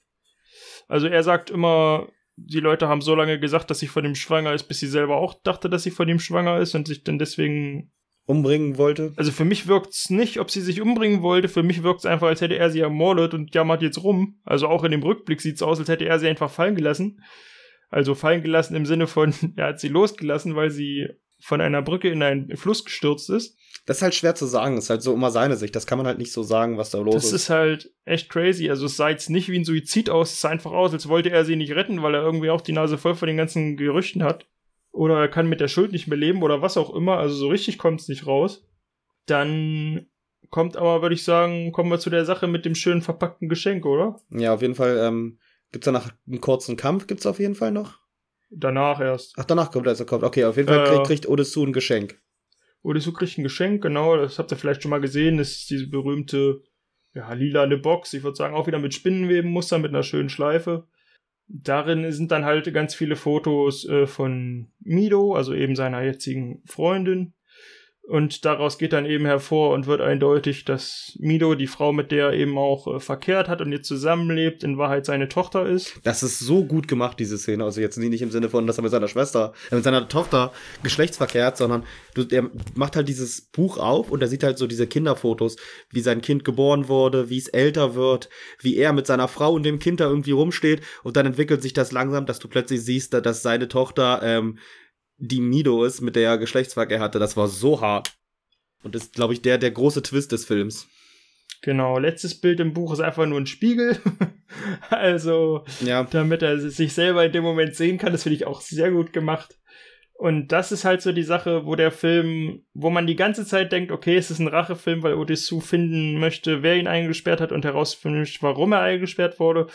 Also er sagt immer, die Leute haben so lange gesagt, dass sie von ihm schwanger ist, bis sie selber auch dachte, dass sie von ihm schwanger ist und sich dann deswegen umbringen wollte. Also für mich wirkt es nicht, ob sie sich umbringen wollte. Für mich wirkt es einfach, als hätte er sie ermordet und jammert jetzt rum. Also auch in dem Rückblick sieht es aus, als hätte er sie einfach fallen gelassen. Also fallen gelassen im Sinne von, er hat sie losgelassen, weil sie von einer Brücke in einen Fluss gestürzt ist. Das ist halt schwer zu sagen. Das ist halt so immer seine Sicht. Das kann man halt nicht so sagen, was da los das ist. Das ist halt echt crazy. Also es sah jetzt nicht wie ein Suizid aus. Es sah einfach aus, als wollte er sie nicht retten, weil er irgendwie auch die Nase voll von den ganzen Gerüchten hat oder er kann mit der Schuld nicht mehr leben oder was auch immer, also so richtig kommt es nicht raus. Dann kommt aber, würde ich sagen, kommen wir zu der Sache mit dem schön verpackten Geschenk, oder? Ja, auf jeden Fall. Ähm, gibt es danach einen kurzen Kampf? Gibt es auf jeden Fall noch? Danach erst. Ach, danach kommt er also kommt. Okay, auf jeden Fall kriegt, kriegt Odesu ein Geschenk. Odesu kriegt ein Geschenk, genau. Das habt ihr vielleicht schon mal gesehen. Das ist diese berühmte, ja, lilane Box. Ich würde sagen, auch wieder mit Spinnenwebenmuster, mit einer schönen Schleife. Darin sind dann halt ganz viele Fotos äh, von Mido, also eben seiner jetzigen Freundin, und daraus geht dann eben hervor und wird eindeutig, dass Mido, die Frau, mit der er eben auch äh, verkehrt hat und jetzt zusammenlebt, in Wahrheit seine Tochter ist. Das ist so gut gemacht, diese Szene. Also jetzt nicht im Sinne von, dass er mit seiner Schwester, äh, mit seiner Tochter geschlechtsverkehrt, sondern er macht halt dieses Buch auf und er sieht halt so diese Kinderfotos, wie sein Kind geboren wurde, wie es älter wird, wie er mit seiner Frau und dem Kind da irgendwie rumsteht und dann entwickelt sich das langsam, dass du plötzlich siehst, dass seine Tochter ähm, die Mido ist, mit der er Geschlechtsverkehr hatte, das war so hart. Und das ist, glaube ich, der, der große Twist des Films. Genau, letztes Bild im Buch ist einfach nur ein Spiegel. also, ja. damit er sich selber in dem Moment sehen kann, das finde ich auch sehr gut gemacht. Und das ist halt so die Sache, wo der Film, wo man die ganze Zeit denkt, okay, es ist ein Rachefilm, weil Odysseus finden möchte, wer ihn eingesperrt hat und herausfinden möchte, warum er eingesperrt wurde.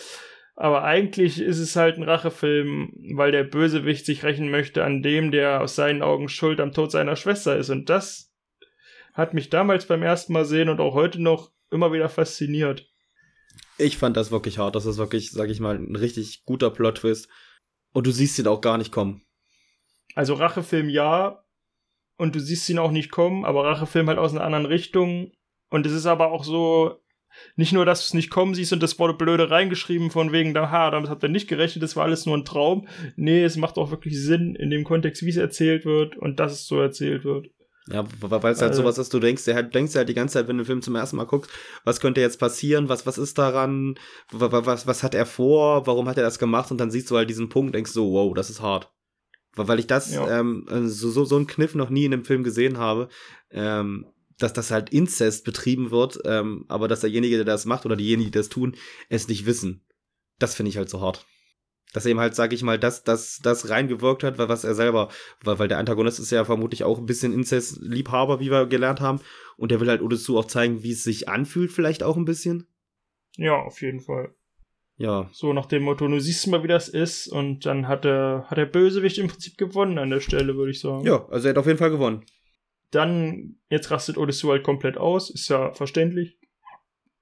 Aber eigentlich ist es halt ein Rachefilm, weil der Bösewicht sich rächen möchte an dem, der aus seinen Augen schuld am Tod seiner Schwester ist. Und das hat mich damals beim ersten Mal sehen und auch heute noch immer wieder fasziniert. Ich fand das wirklich hart. Das ist wirklich, sag ich mal, ein richtig guter Plot-Twist. Und du siehst ihn auch gar nicht kommen. Also Rachefilm ja. Und du siehst ihn auch nicht kommen, aber Rachefilm halt aus einer anderen Richtung. Und es ist aber auch so, nicht nur, dass du es nicht kommen siehst und das wurde blöde reingeschrieben von wegen, ha, damit habt ihr nicht gerechnet, das war alles nur ein Traum. Nee, es macht auch wirklich Sinn in dem Kontext, wie es erzählt wird und dass es so erzählt wird. Ja, weil es halt also, sowas ist, du denkst, der halt, denkst halt die ganze Zeit, wenn du den Film zum ersten Mal guckst, was könnte jetzt passieren, was, was ist daran, was, was, was hat er vor, warum hat er das gemacht und dann siehst du halt diesen Punkt, denkst so, wow, das ist hart. Weil ich das, ja. ähm, so, so, so einen Kniff noch nie in einem Film gesehen habe. Ähm, dass das halt Inzest betrieben wird, ähm, aber dass derjenige, der das macht oder diejenigen, die das tun, es nicht wissen. Das finde ich halt so hart. Dass eben halt, sag ich mal, dass das, das reingewirkt hat, was er selber, weil, weil der Antagonist ist ja vermutlich auch ein bisschen Inzest-Liebhaber, wie wir gelernt haben. Und der will halt Odesu auch zeigen, wie es sich anfühlt, vielleicht auch ein bisschen. Ja, auf jeden Fall. Ja. So nach dem Motto, du siehst mal, wie das ist, und dann hat der, hat der Bösewicht im Prinzip gewonnen an der Stelle, würde ich sagen. Ja, also er hat auf jeden Fall gewonnen. Dann, jetzt rastet Odysseus halt komplett aus, ist ja verständlich.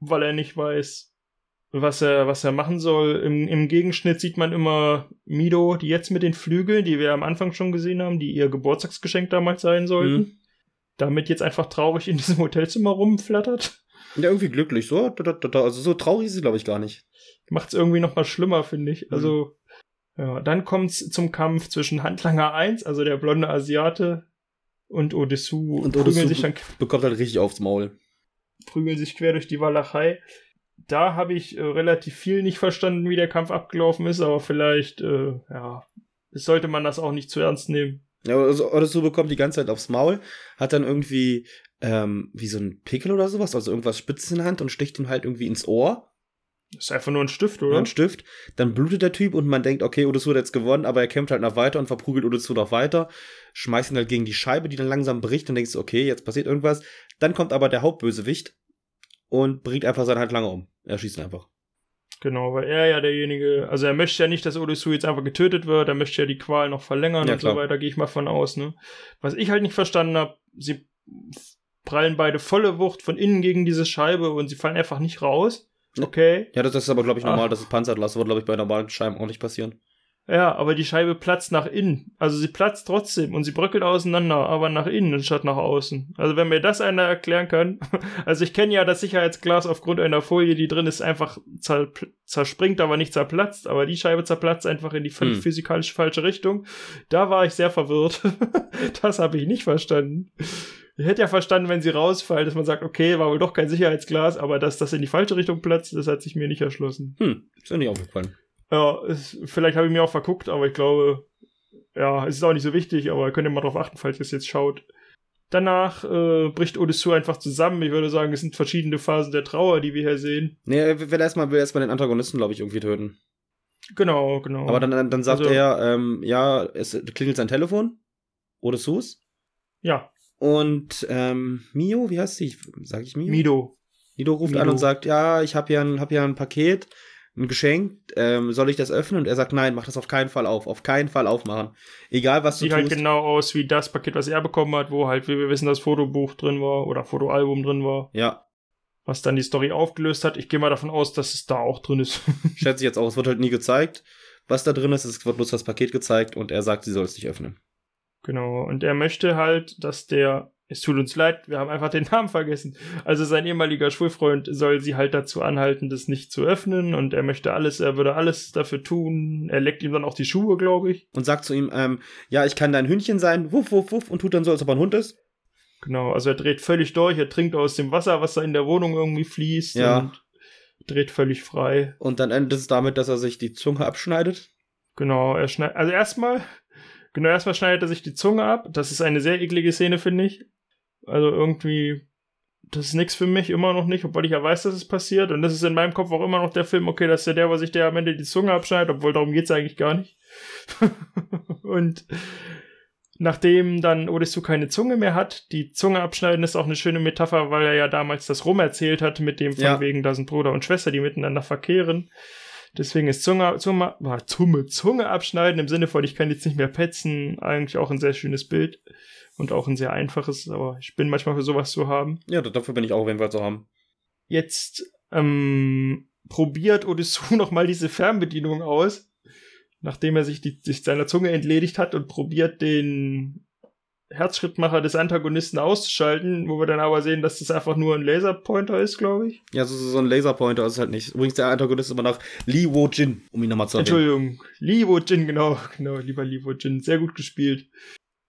weil er nicht weiß, was er, was er machen soll. Im, Im Gegenschnitt sieht man immer Mido, die jetzt mit den Flügeln, die wir am Anfang schon gesehen haben, die ihr Geburtstagsgeschenk damals sein sollten, mhm. damit jetzt einfach traurig in diesem Hotelzimmer rumflattert. Ja, irgendwie glücklich, so. Also so traurig ist sie, glaube ich, gar nicht. Macht's irgendwie noch mal schlimmer, finde ich. Also, mhm. ja, dann kommt's zum Kampf zwischen Handlanger 1, also der blonde Asiate, und Odessu. Und Odessu sich dann bekommt halt richtig aufs Maul. Prügeln sich quer durch die Walachei. Da habe ich äh, relativ viel nicht verstanden, wie der Kampf abgelaufen ist, aber vielleicht, äh, ja, sollte man das auch nicht zu ernst nehmen. Ja, also Odessu bekommt die ganze Zeit aufs Maul, hat dann irgendwie ähm, wie so ein Pickel oder sowas, also irgendwas Spitzes in der Hand und sticht ihm halt irgendwie ins Ohr. Das ist einfach nur ein Stift, oder? ein Stift. Dann blutet der Typ und man denkt, okay, Odessu hat jetzt gewonnen, aber er kämpft halt noch weiter und verprügelt Odessu noch weiter, schmeißt ihn halt gegen die Scheibe, die dann langsam bricht und denkst, okay, jetzt passiert irgendwas. Dann kommt aber der Hauptbösewicht und bringt einfach seine Handlanger um. Er schießt ihn einfach. Genau, weil er ja derjenige, also er möchte ja nicht, dass Odessu jetzt einfach getötet wird, er möchte ja die Qual noch verlängern ja, und klar. so weiter, gehe ich mal von aus, ne? Was ich halt nicht verstanden habe, sie prallen beide volle Wucht von innen gegen diese Scheibe und sie fallen einfach nicht raus. Okay. Ja, das, ist aber, glaube ich, normal, Ach. dass es panzert lassen wird, glaube ich, bei normalen Scheiben auch nicht passieren. Ja, aber die Scheibe platzt nach innen. Also sie platzt trotzdem und sie bröckelt auseinander, aber nach innen anstatt nach außen. Also wenn mir das einer erklären kann. Also ich kenne ja das Sicherheitsglas aufgrund einer Folie, die drin ist, einfach zer zerspringt, aber nicht zerplatzt. Aber die Scheibe zerplatzt einfach in die völlig hm. physikalisch falsche Richtung. Da war ich sehr verwirrt. das habe ich nicht verstanden. Ich hätte ja verstanden, wenn sie rausfallen, dass man sagt, okay, war wohl doch kein Sicherheitsglas, aber dass das in die falsche Richtung platzt, das hat sich mir nicht erschlossen. Hm, ist ja nicht aufgefallen. Ja, ist, vielleicht habe ich mir auch verguckt, aber ich glaube, ja, es ist auch nicht so wichtig, aber könnt ihr mal drauf achten, falls ihr es jetzt schaut. Danach äh, bricht Odysseus einfach zusammen. Ich würde sagen, es sind verschiedene Phasen der Trauer, die wir hier sehen. Nee, er will erstmal, will erstmal den Antagonisten, glaube ich, irgendwie töten. Genau, genau. Aber dann, dann sagt also, er, ähm, ja, es klingelt sein Telefon. Odysseus. Ja. Und ähm, Mio, wie heißt sie? Sag ich Mio? Mido. Mido ruft Mido. an und sagt, ja, ich habe hier, ein, hab hier ein Paket, ein Geschenk, ähm, soll ich das öffnen? Und er sagt, nein, mach das auf keinen Fall auf, auf keinen Fall aufmachen. Egal, was du Sieht halt tust. Sieht halt genau aus wie das Paket, was er bekommen hat, wo halt, wie wir wissen, das Fotobuch drin war oder Fotoalbum drin war. Ja. Was dann die Story aufgelöst hat. Ich gehe mal davon aus, dass es da auch drin ist. Schätze ich jetzt auch, es wird halt nie gezeigt, was da drin ist. Es wird bloß das Paket gezeigt und er sagt, sie soll es nicht öffnen. Genau, und er möchte halt, dass der, es tut uns leid, wir haben einfach den Namen vergessen. Also sein ehemaliger Schulfreund soll sie halt dazu anhalten, das nicht zu öffnen und er möchte alles, er würde alles dafür tun. Er leckt ihm dann auch die Schuhe, glaube ich. Und sagt zu ihm, ähm, ja, ich kann dein Hündchen sein, wuff, wuff, wuff, und tut dann so, als ob er ein Hund ist. Genau, also er dreht völlig durch, er trinkt aus dem Wasser, was da in der Wohnung irgendwie fließt ja. und dreht völlig frei. Und dann endet es damit, dass er sich die Zunge abschneidet. Genau, er schneidet, also erstmal Genau, erstmal schneidet er sich die Zunge ab. Das ist eine sehr eklige Szene, finde ich. Also irgendwie, das ist nichts für mich, immer noch nicht, obwohl ich ja weiß, dass es passiert. Und das ist in meinem Kopf auch immer noch der Film, okay, das ist ja der, wo sich der am Ende die Zunge abschneidet, obwohl darum geht's eigentlich gar nicht. und nachdem dann Odysseus keine Zunge mehr hat, die Zunge abschneiden ist auch eine schöne Metapher, weil er ja damals das rum erzählt hat mit dem von ja. wegen, da sind Bruder und Schwester, die miteinander verkehren. Deswegen ist Zunge, Zunge, Zunge, Zunge abschneiden im Sinne von, ich kann jetzt nicht mehr petzen, eigentlich auch ein sehr schönes Bild und auch ein sehr einfaches, aber ich bin manchmal für sowas zu haben. Ja, dafür bin ich auch auf jeden Fall zu haben. Jetzt ähm, probiert Odysseus nochmal diese Fernbedienung aus, nachdem er sich, die, sich seiner Zunge entledigt hat und probiert den Herzschrittmacher des Antagonisten auszuschalten, wo wir dann aber sehen, dass das einfach nur ein Laserpointer ist, glaube ich. Ja, so, so ein Laserpointer ist halt nicht. Übrigens, der Antagonist ist immer noch Li Wo Jin, um ihn nochmal zu erwähnen. Entschuldigung, Li Wo Jin, genau, genau, lieber Li Wo Jin, sehr gut gespielt.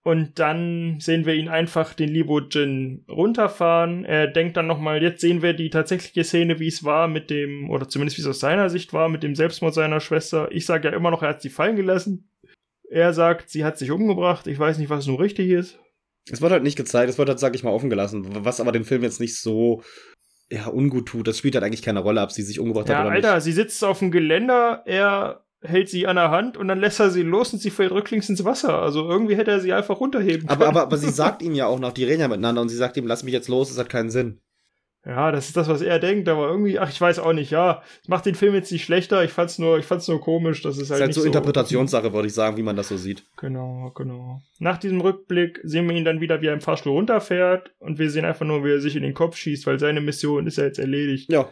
Und dann sehen wir ihn einfach den Li Wo Jin runterfahren. Er denkt dann nochmal, jetzt sehen wir die tatsächliche Szene, wie es war mit dem, oder zumindest wie es aus seiner Sicht war, mit dem Selbstmord seiner Schwester. Ich sage ja immer noch, er hat sie fallen gelassen. Er sagt, sie hat sich umgebracht. Ich weiß nicht, was nun richtig ist. Es wird halt nicht gezeigt, es wird halt, sag ich mal, offen gelassen. Was aber dem Film jetzt nicht so ja, ungut tut. Das spielt halt eigentlich keine Rolle, ob sie sich umgebracht ja, hat oder Alter, nicht. sie sitzt auf dem Geländer, er hält sie an der Hand und dann lässt er sie los und sie fällt rücklings ins Wasser. Also irgendwie hätte er sie einfach runterheben können. Aber, aber, aber sie sagt ihm ja auch noch, die reden ja miteinander und sie sagt ihm, lass mich jetzt los, das hat keinen Sinn. Ja, das ist das, was er denkt, aber irgendwie, ach, ich weiß auch nicht, ja, macht den Film jetzt nicht schlechter, ich fand's nur, ich fand's nur komisch, das ist halt. Das ist halt so Interpretationssache, würde ich sagen, wie man das so sieht. Genau, genau. Nach diesem Rückblick sehen wir ihn dann wieder, wie er im Fahrstuhl runterfährt und wir sehen einfach nur, wie er sich in den Kopf schießt, weil seine Mission ist ja jetzt erledigt. Ja.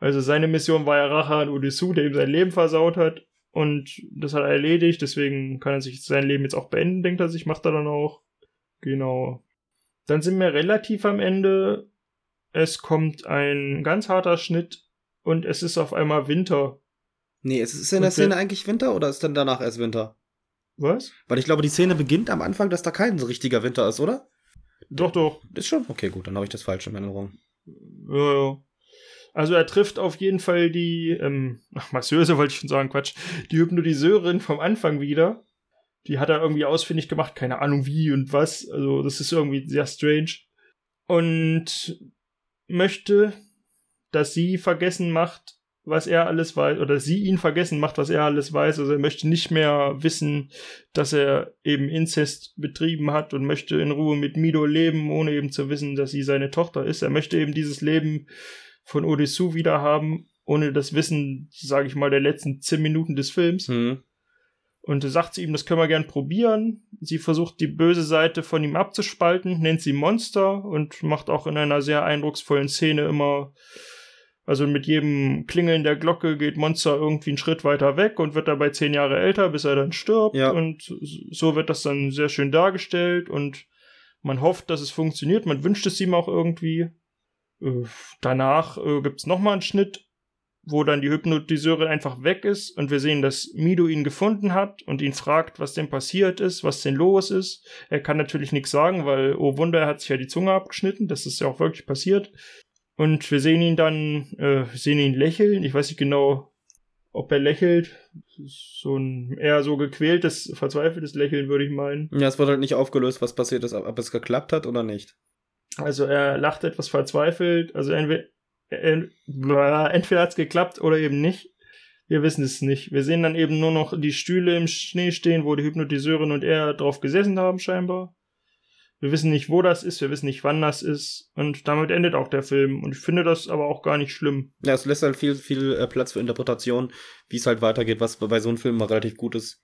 Also seine Mission war ja Rache an Odysseus, der ihm sein Leben versaut hat. Und das hat er erledigt, deswegen kann er sich sein Leben jetzt auch beenden, denkt er sich, macht er dann auch. Genau. Dann sind wir relativ am Ende. Es kommt ein ganz harter Schnitt und es ist auf einmal Winter. Nee, ist es in der Szene eigentlich Winter oder ist dann danach erst Winter? Was? Weil ich glaube, die Szene beginnt am Anfang, dass da kein richtiger Winter ist, oder? Doch, doch. Ist schon. Okay, gut, dann habe ich das falsch in Erinnerung. Ja, ja. Also er trifft auf jeden Fall die, ähm, ach, Masseuse wollte ich schon sagen, Quatsch, die Hypnotiseurin vom Anfang wieder. Die hat er irgendwie ausfindig gemacht, keine Ahnung wie und was. Also das ist irgendwie sehr strange. Und möchte, dass sie vergessen macht, was er alles weiß, oder sie ihn vergessen macht, was er alles weiß. Also er möchte nicht mehr wissen, dass er eben Inzest betrieben hat und möchte in Ruhe mit Mido leben, ohne eben zu wissen, dass sie seine Tochter ist. Er möchte eben dieses Leben von Odysseus wieder haben, ohne das Wissen, sage ich mal, der letzten zehn Minuten des Films. Hm. Und sagt sie ihm, das können wir gern probieren. Sie versucht die böse Seite von ihm abzuspalten, nennt sie Monster und macht auch in einer sehr eindrucksvollen Szene immer, also mit jedem Klingeln der Glocke geht Monster irgendwie einen Schritt weiter weg und wird dabei zehn Jahre älter, bis er dann stirbt. Ja. Und so wird das dann sehr schön dargestellt und man hofft, dass es funktioniert. Man wünscht es ihm auch irgendwie. Äh, danach äh, gibt's nochmal einen Schnitt, wo dann die Hypnotiseurin einfach weg ist und wir sehen, dass Mido ihn gefunden hat und ihn fragt, was denn passiert ist, was denn los ist. Er kann natürlich nichts sagen, weil, oh Wunder, er hat sich ja die Zunge abgeschnitten. Das ist ja auch wirklich passiert. Und wir sehen ihn dann, äh, sehen ihn lächeln. Ich weiß nicht genau, ob er lächelt. So ein eher so gequältes, verzweifeltes Lächeln, würde ich meinen. Ja, es wird halt nicht aufgelöst, was passiert ist, ob es geklappt hat oder nicht. Also er lacht etwas verzweifelt. Also entweder, entweder hat es geklappt oder eben nicht. Wir wissen es nicht. Wir sehen dann eben nur noch die Stühle im Schnee stehen, wo die Hypnotiseurin und er drauf gesessen haben, scheinbar. Wir wissen nicht, wo das ist, wir wissen nicht, wann das ist. Und damit endet auch der Film. Und ich finde das aber auch gar nicht schlimm. Ja, es lässt halt viel, viel äh, Platz für Interpretation, wie es halt weitergeht, was bei so einem Film mal relativ gut ist.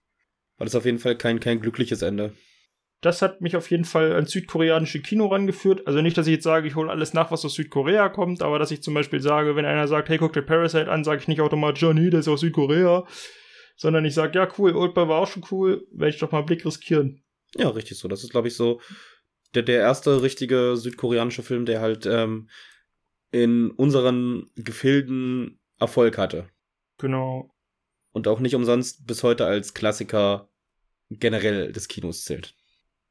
Weil es auf jeden Fall kein, kein glückliches Ende. Das hat mich auf jeden Fall ans südkoreanische Kino rangeführt. Also nicht, dass ich jetzt sage, ich hole alles nach, was aus Südkorea kommt, aber dass ich zum Beispiel sage, wenn einer sagt, hey, guck dir Parasite an, sage ich nicht automatisch, ja, nee, der ist aus Südkorea. Sondern ich sage, ja, cool, Oldboy war auch schon cool, werde ich doch mal einen Blick riskieren. Ja, richtig so. Das ist, glaube ich, so der, der erste richtige südkoreanische Film, der halt ähm, in unseren Gefilden Erfolg hatte. Genau. Und auch nicht umsonst bis heute als Klassiker generell des Kinos zählt.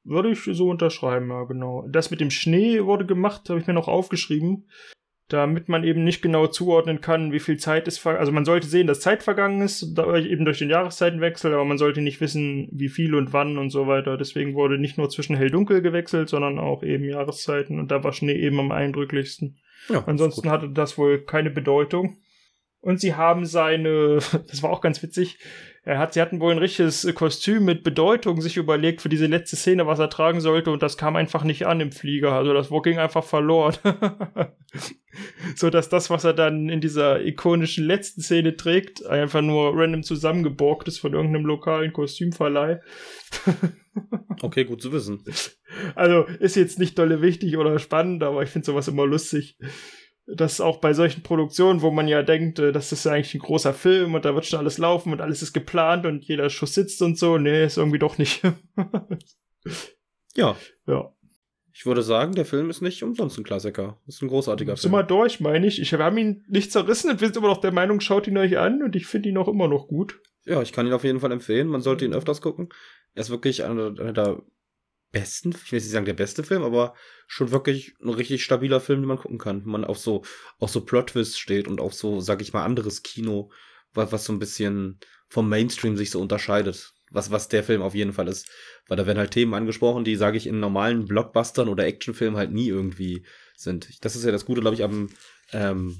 Würde ich so unterschreiben, ja, genau. Das mit dem Schnee wurde gemacht, habe ich mir noch aufgeschrieben, damit man eben nicht genau zuordnen kann, wie viel Zeit ist ver Also man sollte sehen, dass Zeit vergangen ist, da, eben durch den Jahreszeitenwechsel, aber man sollte nicht wissen, wie viel und wann und so weiter. Deswegen wurde nicht nur zwischen hell-dunkel gewechselt, sondern auch eben Jahreszeiten und da war Schnee eben am eindrücklichsten. Ja, Ansonsten hatte das wohl keine Bedeutung. Und sie haben seine, das war auch ganz witzig, er hat, sie hatten wohl ein richtiges Kostüm mit Bedeutung sich überlegt für diese letzte Szene, was er tragen sollte, und das kam einfach nicht an im Flieger. Also das ging einfach verloren. so dass das, was er dann in dieser ikonischen letzten Szene trägt, einfach nur random zusammengeborgt ist von irgendeinem lokalen Kostümverleih. okay, gut zu wissen. Also ist jetzt nicht dolle wichtig oder spannend, aber ich finde sowas immer lustig dass auch bei solchen Produktionen, wo man ja denkt, äh, das ist ja eigentlich ein großer Film und da wird schon alles laufen und alles ist geplant und jeder Schuss sitzt und so, nee, ist irgendwie doch nicht. ja. Ja. Ich würde sagen, der Film ist nicht umsonst ein Klassiker. Ist ein großartiger Film. Sind wir durch, meine ich. Ich habe ihn nicht zerrissen und wir sind immer noch der Meinung, schaut ihn euch an und ich finde ihn auch immer noch gut. Ja, ich kann ihn auf jeden Fall empfehlen. Man sollte ihn öfters gucken. Er ist wirklich einer, einer der besten, ich will nicht sagen der beste Film, aber schon wirklich ein richtig stabiler Film, den man gucken kann. Wenn man auf so, auf so Plot-Twists steht und auf so, sag ich mal, anderes Kino, was, was so ein bisschen vom Mainstream sich so unterscheidet. Was, was der Film auf jeden Fall ist. Weil da werden halt Themen angesprochen, die, sage ich, in normalen Blockbustern oder Actionfilmen halt nie irgendwie sind. Das ist ja das Gute, glaube ich, am ähm,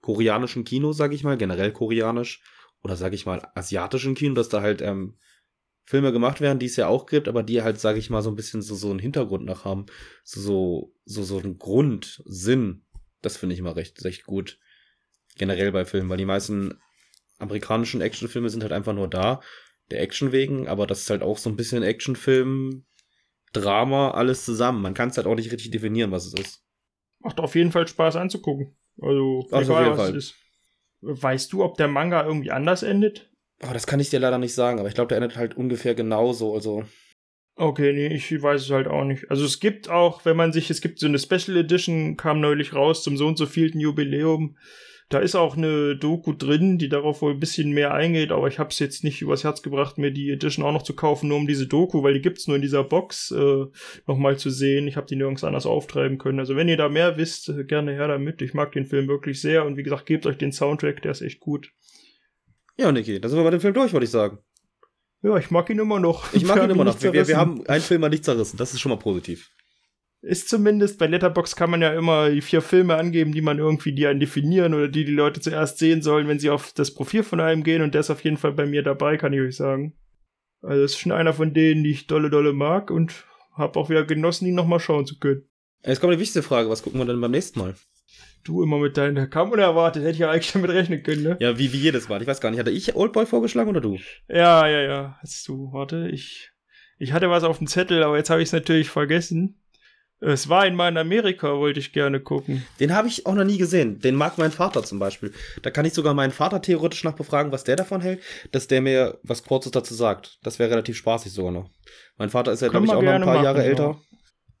koreanischen Kino, sage ich mal, generell koreanisch oder sage ich mal asiatischen Kino, dass da halt ähm, Filme gemacht werden, die es ja auch gibt, aber die halt, sage ich mal, so ein bisschen so, so einen Hintergrund noch haben. So, so, so, einen Grundsinn. Das finde ich immer recht, recht gut. Generell bei Filmen, weil die meisten amerikanischen Actionfilme sind halt einfach nur da, der Action wegen, aber das ist halt auch so ein bisschen Actionfilm, Drama, alles zusammen. Man kann es halt auch nicht richtig definieren, was es ist. Macht auf jeden Fall Spaß anzugucken. Also, Ach, egal, was es ist. Weißt du, ob der Manga irgendwie anders endet? Oh, das kann ich dir leider nicht sagen, aber ich glaube, der endet halt ungefähr genauso. Also. Okay, nee, ich weiß es halt auch nicht. Also es gibt auch, wenn man sich, es gibt so eine Special Edition, kam neulich raus zum so und so vielten Jubiläum. Da ist auch eine Doku drin, die darauf wohl ein bisschen mehr eingeht, aber ich habe es jetzt nicht übers Herz gebracht, mir die Edition auch noch zu kaufen, nur um diese Doku, weil die gibt's nur in dieser Box äh, nochmal zu sehen. Ich habe die nirgends anders auftreiben können. Also wenn ihr da mehr wisst, äh, gerne her damit. Ich mag den Film wirklich sehr und wie gesagt, gebt euch den Soundtrack, der ist echt gut. Ja, Niki, da sind wir bei dem Film durch, würde ich sagen. Ja, ich mag ihn immer noch. Ich mag ihn immer noch. Wir, wir haben einen Film mal nicht zerrissen. Das ist schon mal positiv ist zumindest, bei Letterbox kann man ja immer die vier Filme angeben, die man irgendwie, die einen definieren oder die die Leute zuerst sehen sollen, wenn sie auf das Profil von einem gehen und der ist auf jeden Fall bei mir dabei, kann ich euch sagen. Also das ist schon einer von denen, die ich dolle dolle mag und hab auch wieder genossen, ihn nochmal schauen zu können. Jetzt kommt die wichtigste Frage, was gucken wir denn beim nächsten Mal? Du immer mit deiner kam unerwartet, hätte ich ja eigentlich damit rechnen können, ne? Ja, wie, wie jedes Mal. Ich weiß gar nicht, hatte ich Oldboy vorgeschlagen oder du? Ja, ja, ja. Hast du, warte, ich. Ich hatte was auf dem Zettel, aber jetzt habe ich es natürlich vergessen. Es war einmal in Amerika, wollte ich gerne gucken. Den habe ich auch noch nie gesehen. Den mag mein Vater zum Beispiel. Da kann ich sogar meinen Vater theoretisch nach befragen, was der davon hält, dass der mir was Kurzes dazu sagt. Das wäre relativ spaßig sogar noch. Mein Vater ist ja, glaube ich, auch noch ein paar machen, Jahre älter. Ja.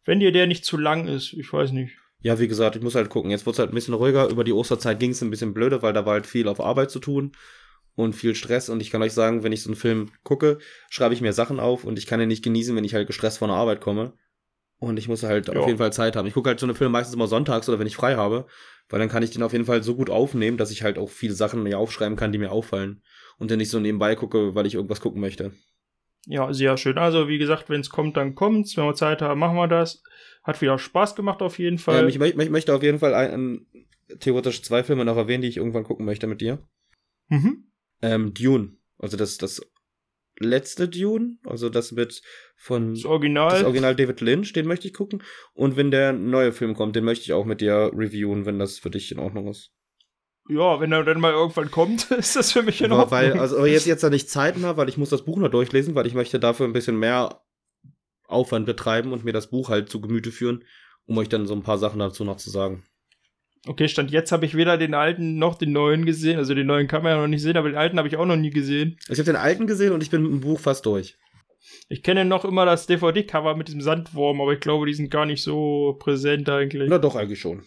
Wenn dir der nicht zu lang ist, ich weiß nicht. Ja, wie gesagt, ich muss halt gucken. Jetzt wird es halt ein bisschen ruhiger. Über die Osterzeit ging es ein bisschen blöde, weil da war halt viel auf Arbeit zu tun und viel Stress. Und ich kann euch sagen, wenn ich so einen Film gucke, schreibe ich mir Sachen auf und ich kann ihn nicht genießen, wenn ich halt gestresst von der Arbeit komme. Und ich muss halt jo. auf jeden Fall Zeit haben. Ich gucke halt so eine Filme meistens immer sonntags oder wenn ich frei habe, weil dann kann ich den auf jeden Fall so gut aufnehmen, dass ich halt auch viele Sachen mir aufschreiben kann, die mir auffallen. Und dann nicht so nebenbei gucke, weil ich irgendwas gucken möchte. Ja, sehr schön. Also, wie gesagt, wenn es kommt, dann kommt's. Wenn wir Zeit haben, machen wir das. Hat wieder Spaß gemacht auf jeden Fall. Ähm, ich, ich, möchte auf jeden Fall ein, ein, theoretisch zwei Filme noch erwähnen, die ich irgendwann gucken möchte mit dir. Mhm. Ähm, Dune. Also das, das letzte Dune, also das mit von das Original. das Original David Lynch, den möchte ich gucken. Und wenn der neue Film kommt, den möchte ich auch mit dir reviewen, wenn das für dich in Ordnung ist. Ja, wenn er dann mal irgendwann kommt, ist das für mich in Ordnung. Weil, also jetzt, jetzt da nicht Zeit mehr, weil ich muss das Buch noch durchlesen, weil ich möchte dafür ein bisschen mehr Aufwand betreiben und mir das Buch halt zu Gemüte führen, um euch dann so ein paar Sachen dazu noch zu sagen. Okay, Stand jetzt habe ich weder den alten noch den neuen gesehen. Also den neuen kann man ja noch nicht sehen, aber den alten habe ich auch noch nie gesehen. Ich habe den alten gesehen und ich bin mit dem Buch fast durch. Ich kenne noch immer das DVD-Cover mit diesem Sandwurm, aber ich glaube, die sind gar nicht so präsent eigentlich. Na doch, eigentlich schon.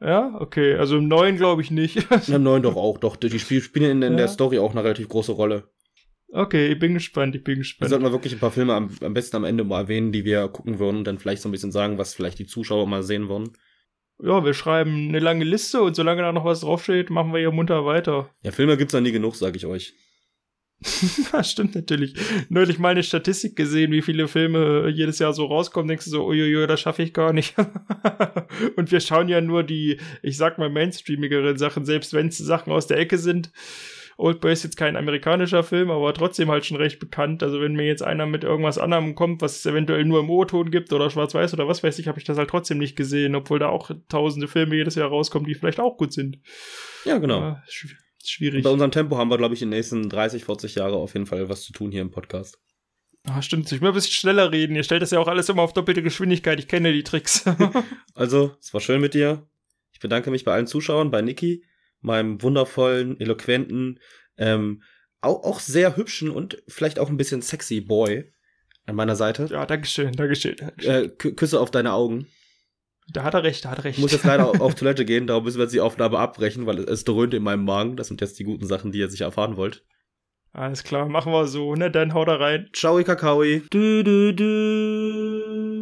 Ja, okay. Also im neuen glaube ich nicht. Im neuen doch auch, doch. Die spielen in, in ja. der Story auch eine relativ große Rolle. Okay, ich bin gespannt, ich bin gespannt. Wir sollten mal wirklich ein paar Filme am, am besten am Ende mal erwähnen, die wir gucken würden und dann vielleicht so ein bisschen sagen, was vielleicht die Zuschauer mal sehen wollen ja, wir schreiben eine lange Liste und solange da noch was draufsteht, machen wir hier munter weiter. Ja, Filme gibt's da nie genug, sag ich euch. das stimmt natürlich. Neulich mal eine Statistik gesehen, wie viele Filme jedes Jahr so rauskommen, denkst du so, uiuiui, das schaffe ich gar nicht. und wir schauen ja nur die, ich sag mal, mainstreamigeren Sachen, selbst wenn es Sachen aus der Ecke sind. Oldboy ist jetzt kein amerikanischer Film, aber trotzdem halt schon recht bekannt. Also wenn mir jetzt einer mit irgendwas anderem kommt, was es eventuell nur im O-Ton gibt oder schwarz-weiß oder was weiß ich, habe ich das halt trotzdem nicht gesehen, obwohl da auch tausende Filme jedes Jahr rauskommen, die vielleicht auch gut sind. Ja, genau. Ja, schwierig. Bei unserem Tempo haben wir, glaube ich, in den nächsten 30, 40 Jahre auf jeden Fall was zu tun hier im Podcast. Ah, stimmt. Ich will ein bisschen schneller reden. Ihr stellt das ja auch alles immer auf doppelte Geschwindigkeit. Ich kenne die Tricks. also, es war schön mit dir. Ich bedanke mich bei allen Zuschauern, bei Niki, meinem wundervollen, eloquenten, ähm, auch, auch sehr hübschen und vielleicht auch ein bisschen sexy Boy an meiner Seite. Ja, Dankeschön, Dankeschön. Dankeschön. Äh, Küsse auf deine Augen. Da hat er recht, da hat er recht. Ich muss jetzt leider auf Toilette gehen, darum müssen wir jetzt die Aufnahme abbrechen, weil es dröhnt in meinem Magen. Das sind jetzt die guten Sachen, die ihr sicher erfahren wollt. Alles klar, machen wir so, ne? Dann haut er rein. Ciao, Kakaoi. Du, du, du.